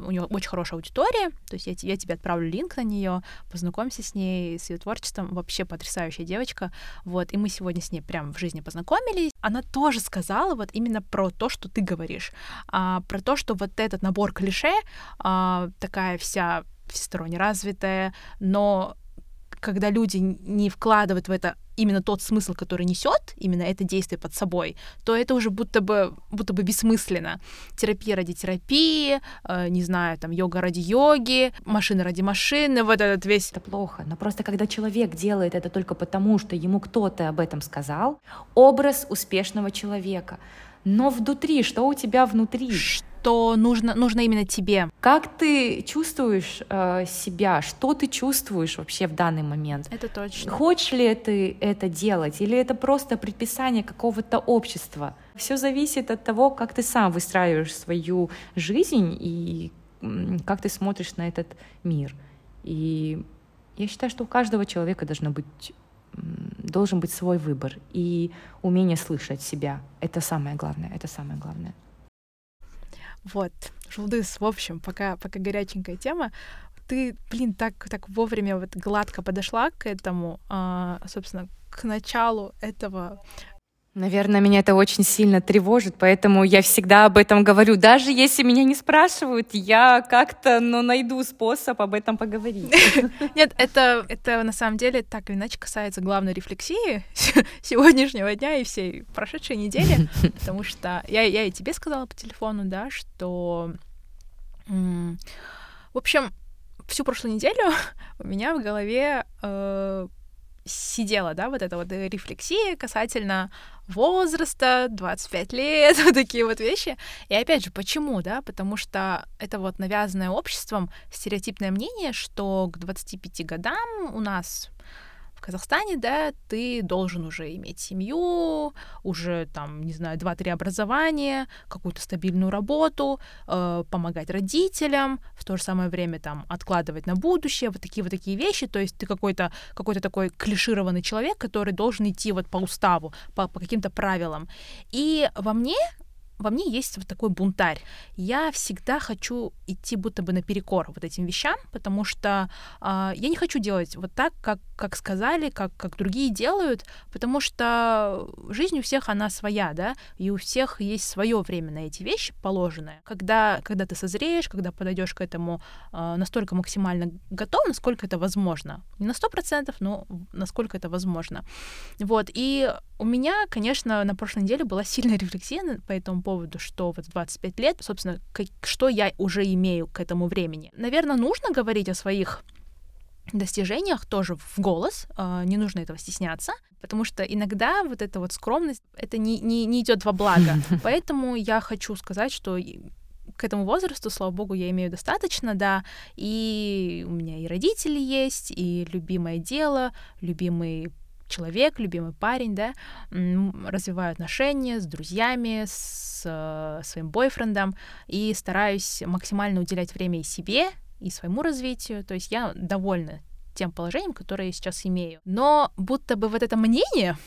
у нее очень хорошая аудитория, то есть я, я тебе отправлю линк на нее, познакомься с ней, с ее творчеством, вообще потрясающая девочка, вот, и мы сегодня с ней прям в жизни познакомились. Она тоже сказала вот именно про то, что ты говоришь, а, про то, что вот этот набор клише, а, такая вся всесторонне развитая, но когда люди не вкладывают в это именно тот смысл, который несет именно это действие под собой, то это уже будто бы, будто бы бессмысленно. Терапия ради терапии, э, не знаю, там йога ради йоги, машина ради машины, вот этот весь... Это плохо, но просто когда человек делает это только потому, что ему кто-то об этом сказал, образ успешного человека. Но внутри, что у тебя внутри? Что нужно, нужно именно тебе. Как ты чувствуешь э, себя? Что ты чувствуешь вообще в данный момент? Это точно. Хочешь ли ты это делать? Или это просто предписание какого-то общества? Все зависит от того, как ты сам выстраиваешь свою жизнь и как ты смотришь на этот мир. И я считаю, что у каждого человека должно быть должен быть свой выбор и умение слышать себя. Это самое главное. Это самое главное. Вот, Жулдыс, в общем, пока, пока горяченькая тема, ты, блин, так, так вовремя вот гладко подошла к этому, а, собственно, к началу этого Наверное, меня это очень сильно тревожит, поэтому я всегда об этом говорю. Даже если меня не спрашивают, я как-то ну, найду способ об этом поговорить. Нет, это, это на самом деле так или иначе касается главной рефлексии сегодняшнего дня и всей прошедшей недели, потому что я, я и тебе сказала по телефону, да, что... В общем, всю прошлую неделю у меня в голове э, сидела, да, вот эта вот рефлексия касательно возраста, 25 лет, вот такие вот вещи. И опять же, почему, да? Потому что это вот навязанное обществом стереотипное мнение, что к 25 годам у нас в Казахстане, да, ты должен уже иметь семью, уже там, не знаю, два-три образования, какую-то стабильную работу, э, помогать родителям, в то же самое время там откладывать на будущее, вот такие вот такие вещи. То есть ты какой-то какой-то такой клишированный человек, который должен идти вот по уставу, по, по каким-то правилам. И во мне во мне есть вот такой бунтарь. Я всегда хочу идти будто бы наперекор вот этим вещам, потому что э, я не хочу делать вот так, как, как сказали, как, как другие делают, потому что жизнь у всех она своя, да, и у всех есть свое время на эти вещи положенное. Когда, когда ты созреешь, когда подойдешь к этому э, настолько максимально готов, насколько это возможно. Не на сто процентов, но насколько это возможно. Вот, и у меня, конечно, на прошлой неделе была сильная рефлексия по этому поводу, что вот 25 лет, собственно, как, что я уже имею к этому времени. Наверное, нужно говорить о своих достижениях тоже в голос, э, не нужно этого стесняться, потому что иногда вот эта вот скромность, это не, не, не идет во благо. Поэтому я хочу сказать, что к этому возрасту, слава богу, я имею достаточно, да, и у меня и родители есть, и любимое дело, любимый человек, любимый парень, да, развиваю отношения с друзьями, с э, своим бойфрендом и стараюсь максимально уделять время и себе, и своему развитию. То есть я довольна тем положением, которое я сейчас имею. Но будто бы вот это мнение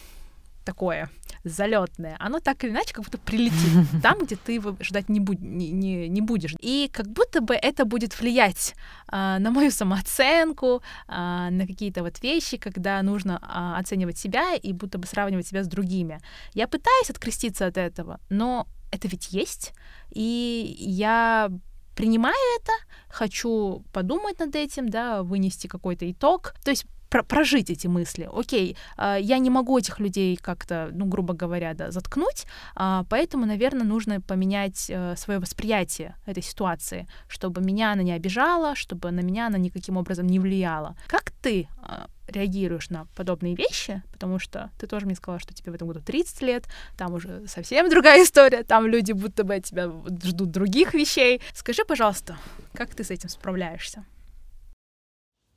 такое залетное, оно так или иначе как будто прилетит там, где ты его ждать не, будь, не, не, не будешь. И как будто бы это будет влиять а, на мою самооценку, а, на какие-то вот вещи, когда нужно а, оценивать себя и будто бы сравнивать себя с другими. Я пытаюсь откреститься от этого, но это ведь есть, и я принимаю это, хочу подумать над этим, да, вынести какой-то итог. То есть про прожить эти мысли. Окей, э, я не могу этих людей как-то, ну, грубо говоря, да, заткнуть, э, поэтому, наверное, нужно поменять э, свое восприятие этой ситуации, чтобы меня она не обижала, чтобы на меня она никаким образом не влияла. Как ты э, реагируешь на подобные вещи, потому что ты тоже мне сказала, что тебе в этом году 30 лет, там уже совсем другая история, там люди будто бы тебя ждут других вещей. Скажи, пожалуйста, как ты с этим справляешься?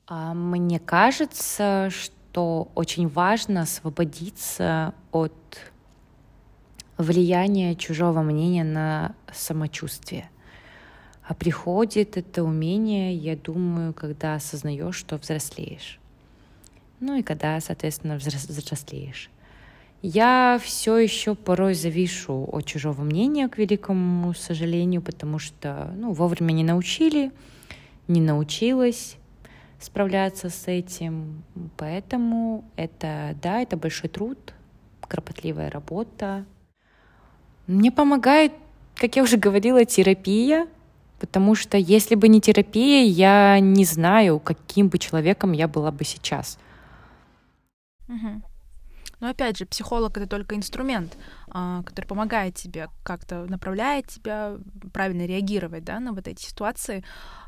А мне кажется, что очень важно освободиться от влияния чужого мнения на самочувствие. А приходит это умение, я думаю, когда осознаешь, что взрослеешь. Ну и когда, соответственно, взрослеешь. Я все еще порой завишу от чужого мнения, к великому сожалению, потому что ну, вовремя не научили, не научилась справляться с этим. Поэтому это, да, это большой труд, кропотливая работа. Мне помогает, как я уже говорила, терапия, потому что если бы не терапия, я не знаю, каким бы человеком я была бы сейчас. Угу. Но опять же, психолог это только инструмент, а, который помогает тебе, как-то направляет тебя правильно реагировать да, на вот эти ситуации.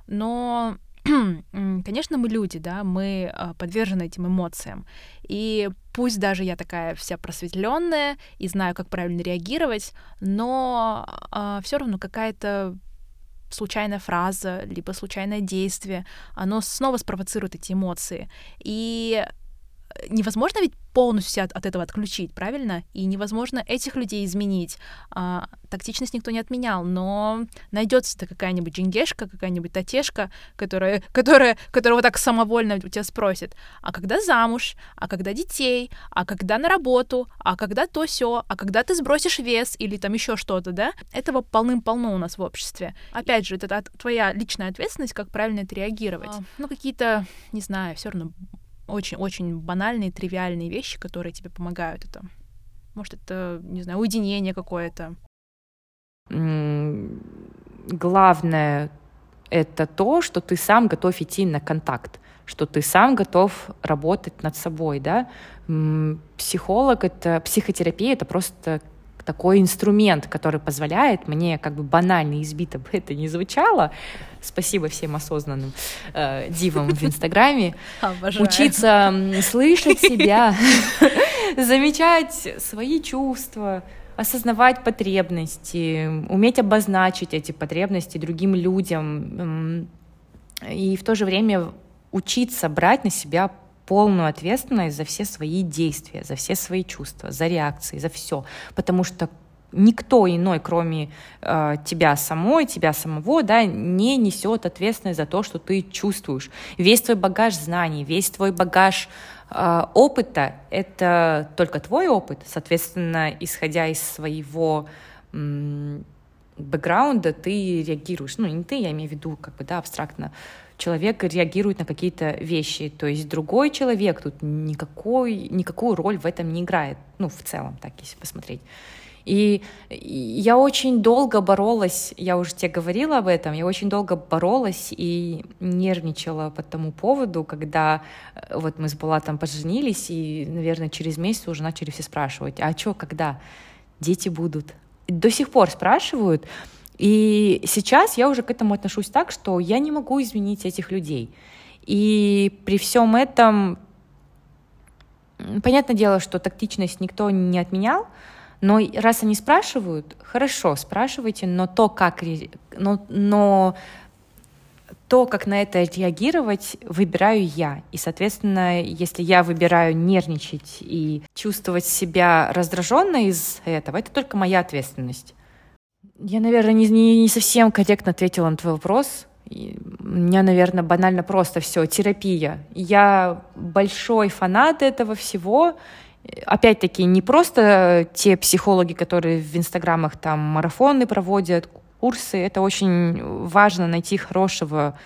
Но конечно, мы люди, да, мы а, подвержены этим эмоциям. И пусть даже я такая вся просветленная и знаю, как правильно реагировать, но а, все равно какая-то случайная фраза, либо случайное действие, оно снова спровоцирует эти эмоции. И невозможно ведь полностью себя от, этого отключить, правильно? И невозможно этих людей изменить. А, тактичность никто не отменял, но найдется-то какая-нибудь джингешка, какая-нибудь татешка, которая, которая, вот так самовольно у тебя спросит, а когда замуж, а когда детей, а когда на работу, а когда то все, а когда ты сбросишь вес или там еще что-то, да? Этого полным-полно у нас в обществе. Опять же, это твоя личная ответственность, как правильно это реагировать. А, ну, какие-то, не знаю, все равно очень-очень банальные, тривиальные вещи, которые тебе помогают это. Может, это, не знаю, уединение какое-то. Главное — это то, что ты сам готов идти на контакт, что ты сам готов работать над собой, да. Психолог — это, психотерапия — это просто такой инструмент, который позволяет мне, как бы банально избито бы это не звучало, спасибо всем осознанным э, дивам в Инстаграме, Обожаю. учиться слышать себя, замечать свои чувства, осознавать потребности, уметь обозначить эти потребности другим людям и в то же время учиться брать на себя полную ответственность за все свои действия, за все свои чувства, за реакции, за все. Потому что никто иной, кроме э, тебя самой, тебя самого, да, не несет ответственность за то, что ты чувствуешь. Весь твой багаж знаний, весь твой багаж э, опыта — это только твой опыт. Соответственно, исходя из своего бэкграунда, ты реагируешь. Ну, не ты, я имею в виду, как бы, да, абстрактно человек реагирует на какие-то вещи. То есть другой человек тут никакой, никакую роль в этом не играет. Ну, в целом, так, если посмотреть. И я очень долго боролась, я уже тебе говорила об этом, я очень долго боролась и нервничала по тому поводу, когда э, вот мы с Булатом поженились, и, наверное, через месяц уже начали все спрашивать, а что, когда дети будут? До сих пор спрашивают, и сейчас я уже к этому отношусь так, что я не могу изменить этих людей. И при всем этом, понятное дело, что тактичность никто не отменял, но раз они спрашивают, хорошо, спрашивайте, но то, как, но, но то, как на это реагировать, выбираю я. И, соответственно, если я выбираю нервничать и чувствовать себя раздраженно из этого, это только моя ответственность. Я, наверное, не, не, не совсем корректно ответила на твой вопрос. И у меня, наверное, банально просто все терапия. Я большой фанат этого всего. Опять-таки, не просто те психологи, которые в инстаграмах там марафоны проводят, курсы. Это очень важно найти хорошего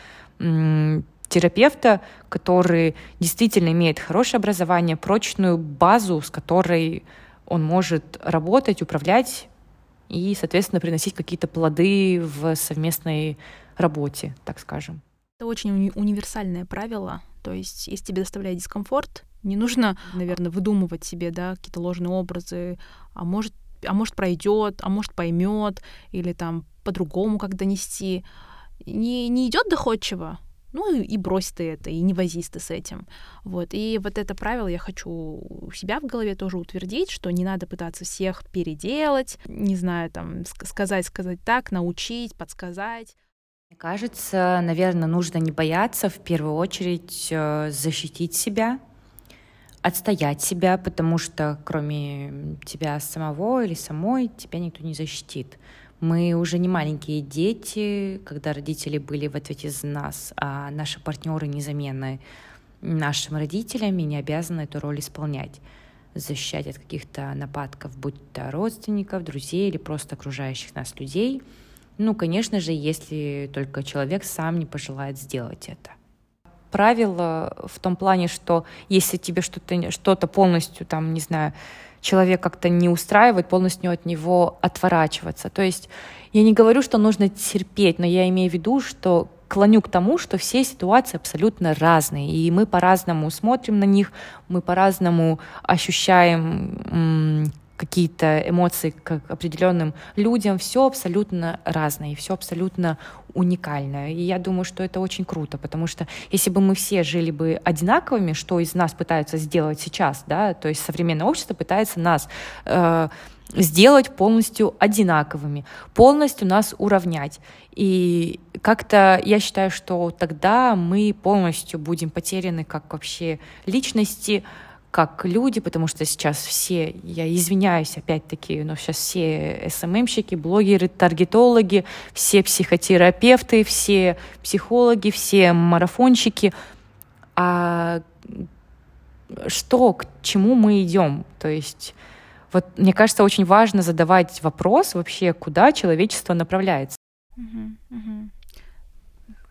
терапевта, который действительно имеет хорошее образование, прочную базу, с которой он может работать, управлять и, соответственно, приносить какие-то плоды в совместной работе, так скажем. Это очень уни- универсальное правило. То есть, если тебе доставляет дискомфорт, не нужно, наверное, выдумывать себе да, какие-то ложные образы, а может, а может пройдет, а может поймет, или там по-другому как донести. Не, не идет доходчиво, ну и, брось ты это, и не возись ты с этим. Вот. И вот это правило я хочу у себя в голове тоже утвердить, что не надо пытаться всех переделать, не знаю, там, сказать, сказать так, научить, подсказать. Мне кажется, наверное, нужно не бояться в первую очередь э, защитить себя, отстоять себя, потому что кроме тебя самого или самой тебя никто не защитит. Мы уже не маленькие дети, когда родители были в ответе за нас, а наши партнеры незаменны нашим родителям и не обязаны эту роль исполнять защищать от каких-то нападков, будь то родственников, друзей или просто окружающих нас людей. Ну, конечно же, если только человек сам не пожелает сделать это. Правило в том плане, что если тебе что-то что полностью, там, не знаю, человек как-то не устраивает, полностью от него отворачиваться. То есть я не говорю, что нужно терпеть, но я имею в виду, что клоню к тому, что все ситуации абсолютно разные, и мы по-разному смотрим на них, мы по-разному ощущаем какие-то эмоции к определенным людям, все абсолютно разное, все абсолютно уникальное. И я думаю, что это очень круто, потому что если бы мы все жили бы одинаковыми, что из нас пытаются сделать сейчас, да, то есть современное общество пытается нас э, сделать полностью одинаковыми, полностью нас уравнять. И как-то я считаю, что тогда мы полностью будем потеряны как вообще личности, как люди, потому что сейчас все, я извиняюсь опять-таки, но сейчас все СММщики, блогеры, таргетологи, все психотерапевты, все психологи, все марафонщики. А что, к чему мы идем? То есть вот мне кажется, очень важно задавать вопрос вообще, куда человечество направляется. Угу, угу.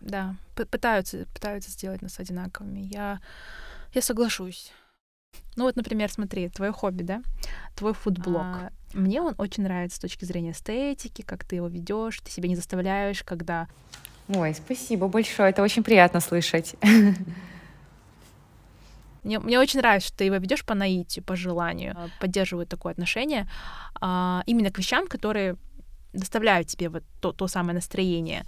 Да, пытаются, пытаются сделать нас одинаковыми. Я, я соглашусь. Ну вот, например, смотри, твое хобби, да, твой фудблог. А, мне он очень нравится с точки зрения эстетики, как ты его ведешь, ты себя не заставляешь, когда. Ой, спасибо большое, это очень приятно слышать. Мне, мне очень нравится, что ты его ведешь по наитию, по желанию, а, поддерживают такое отношение а, именно к вещам, которые доставляют тебе вот то, то самое настроение.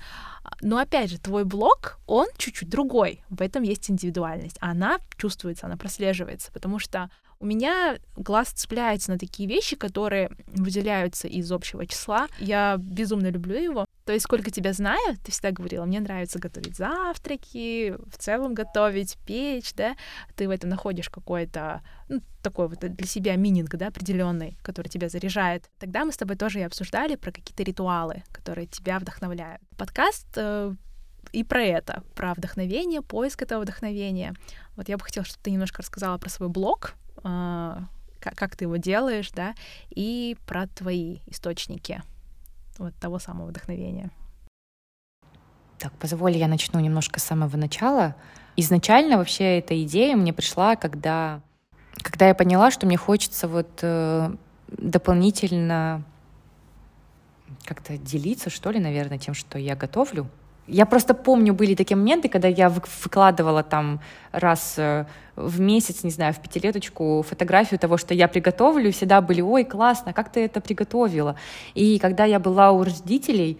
Но опять же, твой блог, он чуть-чуть другой. В этом есть индивидуальность. Она чувствуется, она прослеживается, потому что у меня глаз цепляется на такие вещи, которые выделяются из общего числа. Я безумно люблю его. То есть, сколько тебя знаю, ты всегда говорила, мне нравится готовить завтраки, в целом готовить, печь, да, ты в этом находишь какой-то, ну, такой вот для себя мининг, да, определенный, который тебя заряжает. Тогда мы с тобой тоже и обсуждали про какие-то ритуалы, которые тебя вдохновляют. Подкаст э, и про это, про вдохновение, поиск этого вдохновения. Вот я бы хотела, чтобы ты немножко рассказала про свой блог, э, как, как ты его делаешь, да, и про твои источники вот того самого вдохновения. Так, позволь, я начну немножко с самого начала. Изначально вообще эта идея мне пришла, когда, когда я поняла, что мне хочется вот э, дополнительно как-то делиться, что ли, наверное, тем, что я готовлю. Я просто помню, были такие моменты, когда я выкладывала там раз э, в месяц, не знаю, в пятилеточку фотографию того, что я приготовлю, и всегда были, ой, классно, как ты это приготовила? И когда я была у родителей,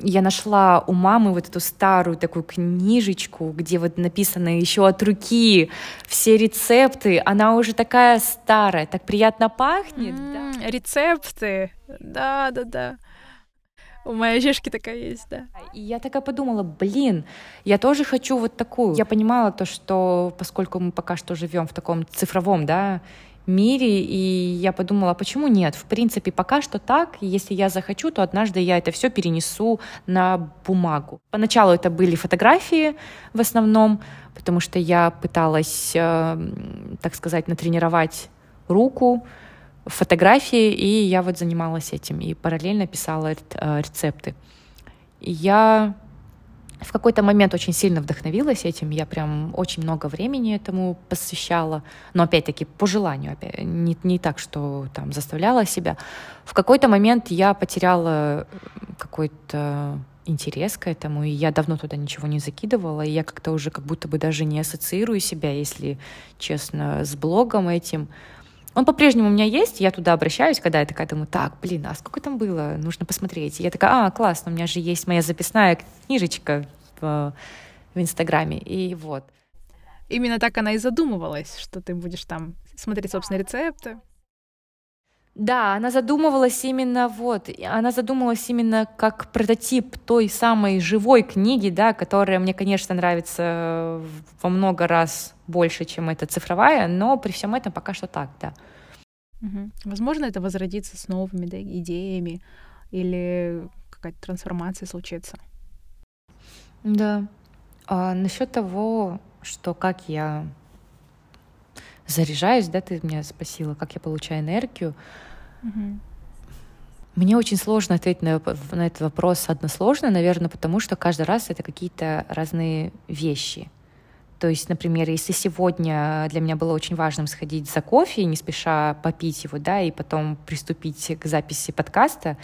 я нашла у мамы вот эту старую такую книжечку, где вот написано еще от руки все рецепты. Она уже такая старая, так приятно пахнет. Mm, да? Рецепты, да, да, да. У моей жешки такая есть, да. И я такая подумала, блин, я тоже хочу вот такую. Я понимала то, что поскольку мы пока что живем в таком цифровом, да, мире, и я подумала, почему нет? В принципе, пока что так, если я захочу, то однажды я это все перенесу на бумагу. Поначалу это были фотографии в основном, потому что я пыталась, э, так сказать, натренировать руку, фотографии, и я вот занималась этим, и параллельно писала э, рецепты. я в какой-то момент очень сильно вдохновилась этим, я прям очень много времени этому посвящала, но опять-таки по желанию, не, не так, что там заставляла себя. В какой-то момент я потеряла какой-то интерес к этому, и я давно туда ничего не закидывала, и я как-то уже как будто бы даже не ассоциирую себя, если честно, с блогом этим. Он по-прежнему у меня есть, я туда обращаюсь, когда я такая думаю, так, блин, а сколько там было? Нужно посмотреть. И я такая, а, классно, у меня же есть моя записная книжечка в, в Инстаграме, и вот. Именно так она и задумывалась, что ты будешь там смотреть собственные рецепты. Да, она задумывалась именно вот, она задумывалась именно как прототип той самой живой книги, да, которая мне, конечно, нравится во много раз больше, чем эта цифровая, но при всем этом пока что так, да. Угу. Возможно, это возродится с новыми да, идеями или какая-то трансформация случится. Да. А насчет того, что как я заряжаюсь, да, ты меня спросила, как я получаю энергию. Угу. Мне очень сложно ответить на, на этот вопрос односложно, наверное, потому что каждый раз это какие-то разные вещи. То есть, например, если сегодня для меня было очень важным сходить за кофе, не спеша попить его, да, и потом приступить к записи подкаста,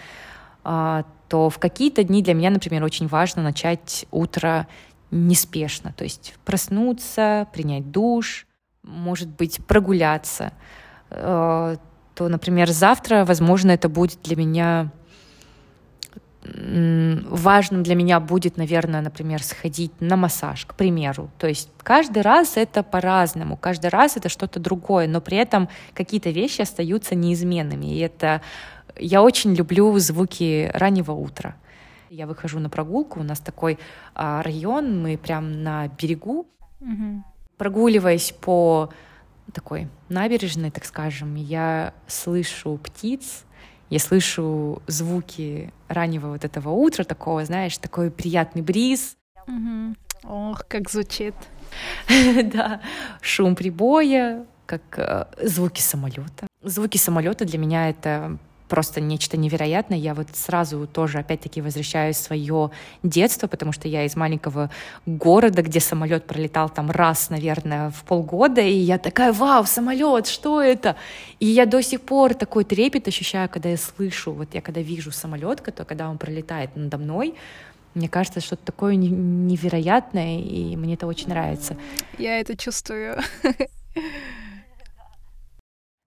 а, то в какие-то дни для меня, например, очень важно начать утро неспешно, то есть проснуться, принять душ, может быть, прогуляться, э, то, например, завтра, возможно, это будет для меня важным для меня будет, наверное, например, сходить на массаж, к примеру. То есть каждый раз это по-разному, каждый раз это что-то другое, но при этом какие-то вещи остаются неизменными. И это я очень люблю звуки раннего утра. Я выхожу на прогулку, у нас такой а, район, мы прям на берегу. Mm-hmm прогуливаясь по такой набережной, так скажем, я слышу птиц, я слышу звуки раннего вот этого утра, такого, знаешь, такой приятный бриз. Угу. Ох, как звучит. да, шум прибоя, как э, звуки самолета. Звуки самолета для меня это просто нечто невероятное. Я вот сразу тоже опять-таки возвращаюсь в свое детство, потому что я из маленького города, где самолет пролетал там раз, наверное, в полгода, и я такая, вау, самолет, что это? И я до сих пор такой трепет ощущаю, когда я слышу, вот я когда вижу самолет, когда он пролетает надо мной, мне кажется, что-то такое невероятное, и мне это очень нравится. Я это чувствую.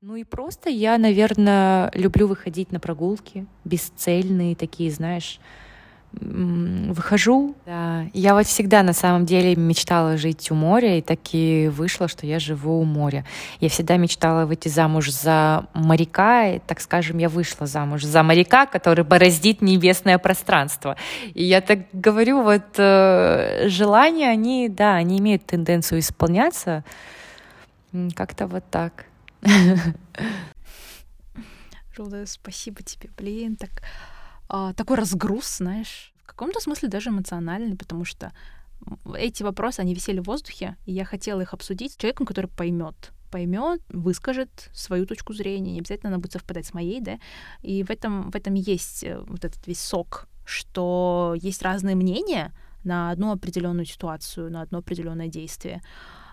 Ну и просто я, наверное, люблю выходить на прогулки, бесцельные такие, знаешь, выхожу. Да. Я вот всегда на самом деле мечтала жить у моря, и так и вышло, что я живу у моря. Я всегда мечтала выйти замуж за моряка, и, так скажем, я вышла замуж за моряка, который бороздит небесное пространство. И я так говорю, вот э, желания, они, да, они имеют тенденцию исполняться. Как-то вот так. Жуда, спасибо тебе, блин, так а, такой разгруз, знаешь, в каком-то смысле даже эмоциональный, потому что эти вопросы, они висели в воздухе, и я хотела их обсудить с человеком, который поймет, поймет, выскажет свою точку зрения, не обязательно она будет совпадать с моей, да, и в этом, в этом есть э, вот этот весь сок, что есть разные мнения на одну определенную ситуацию, на одно определенное действие.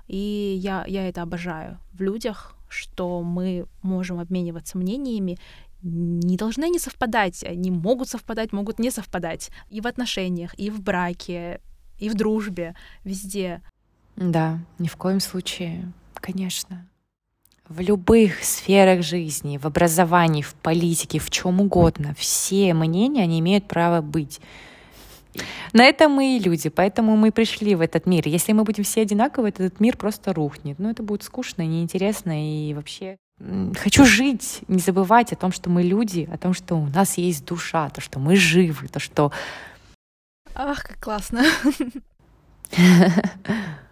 И я, я это обожаю в людях, что мы можем обмениваться мнениями, не должны они совпадать, они могут совпадать, могут не совпадать и в отношениях, и в браке, и в дружбе, везде. Да, ни в коем случае, конечно. В любых сферах жизни, в образовании, в политике, в чем угодно, все мнения, они имеют право быть. На это мы и люди, поэтому мы пришли в этот мир. Если мы будем все одинаковы, этот мир просто рухнет. Ну, это будет скучно, неинтересно и вообще хочу жить, не забывать о том, что мы люди, о том, что у нас есть душа, то, что мы живы, то, что... Ах, как классно.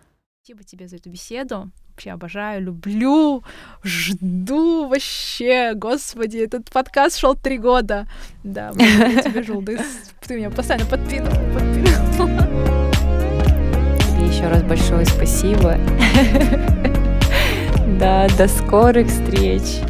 Спасибо тебе за эту беседу. Вообще обожаю, люблю, жду вообще. Господи, этот подкаст шел три года. Да, я тебе желды. Ты меня постоянно подпинул, подпинул. Еще раз большое спасибо. Да, до скорых встреч.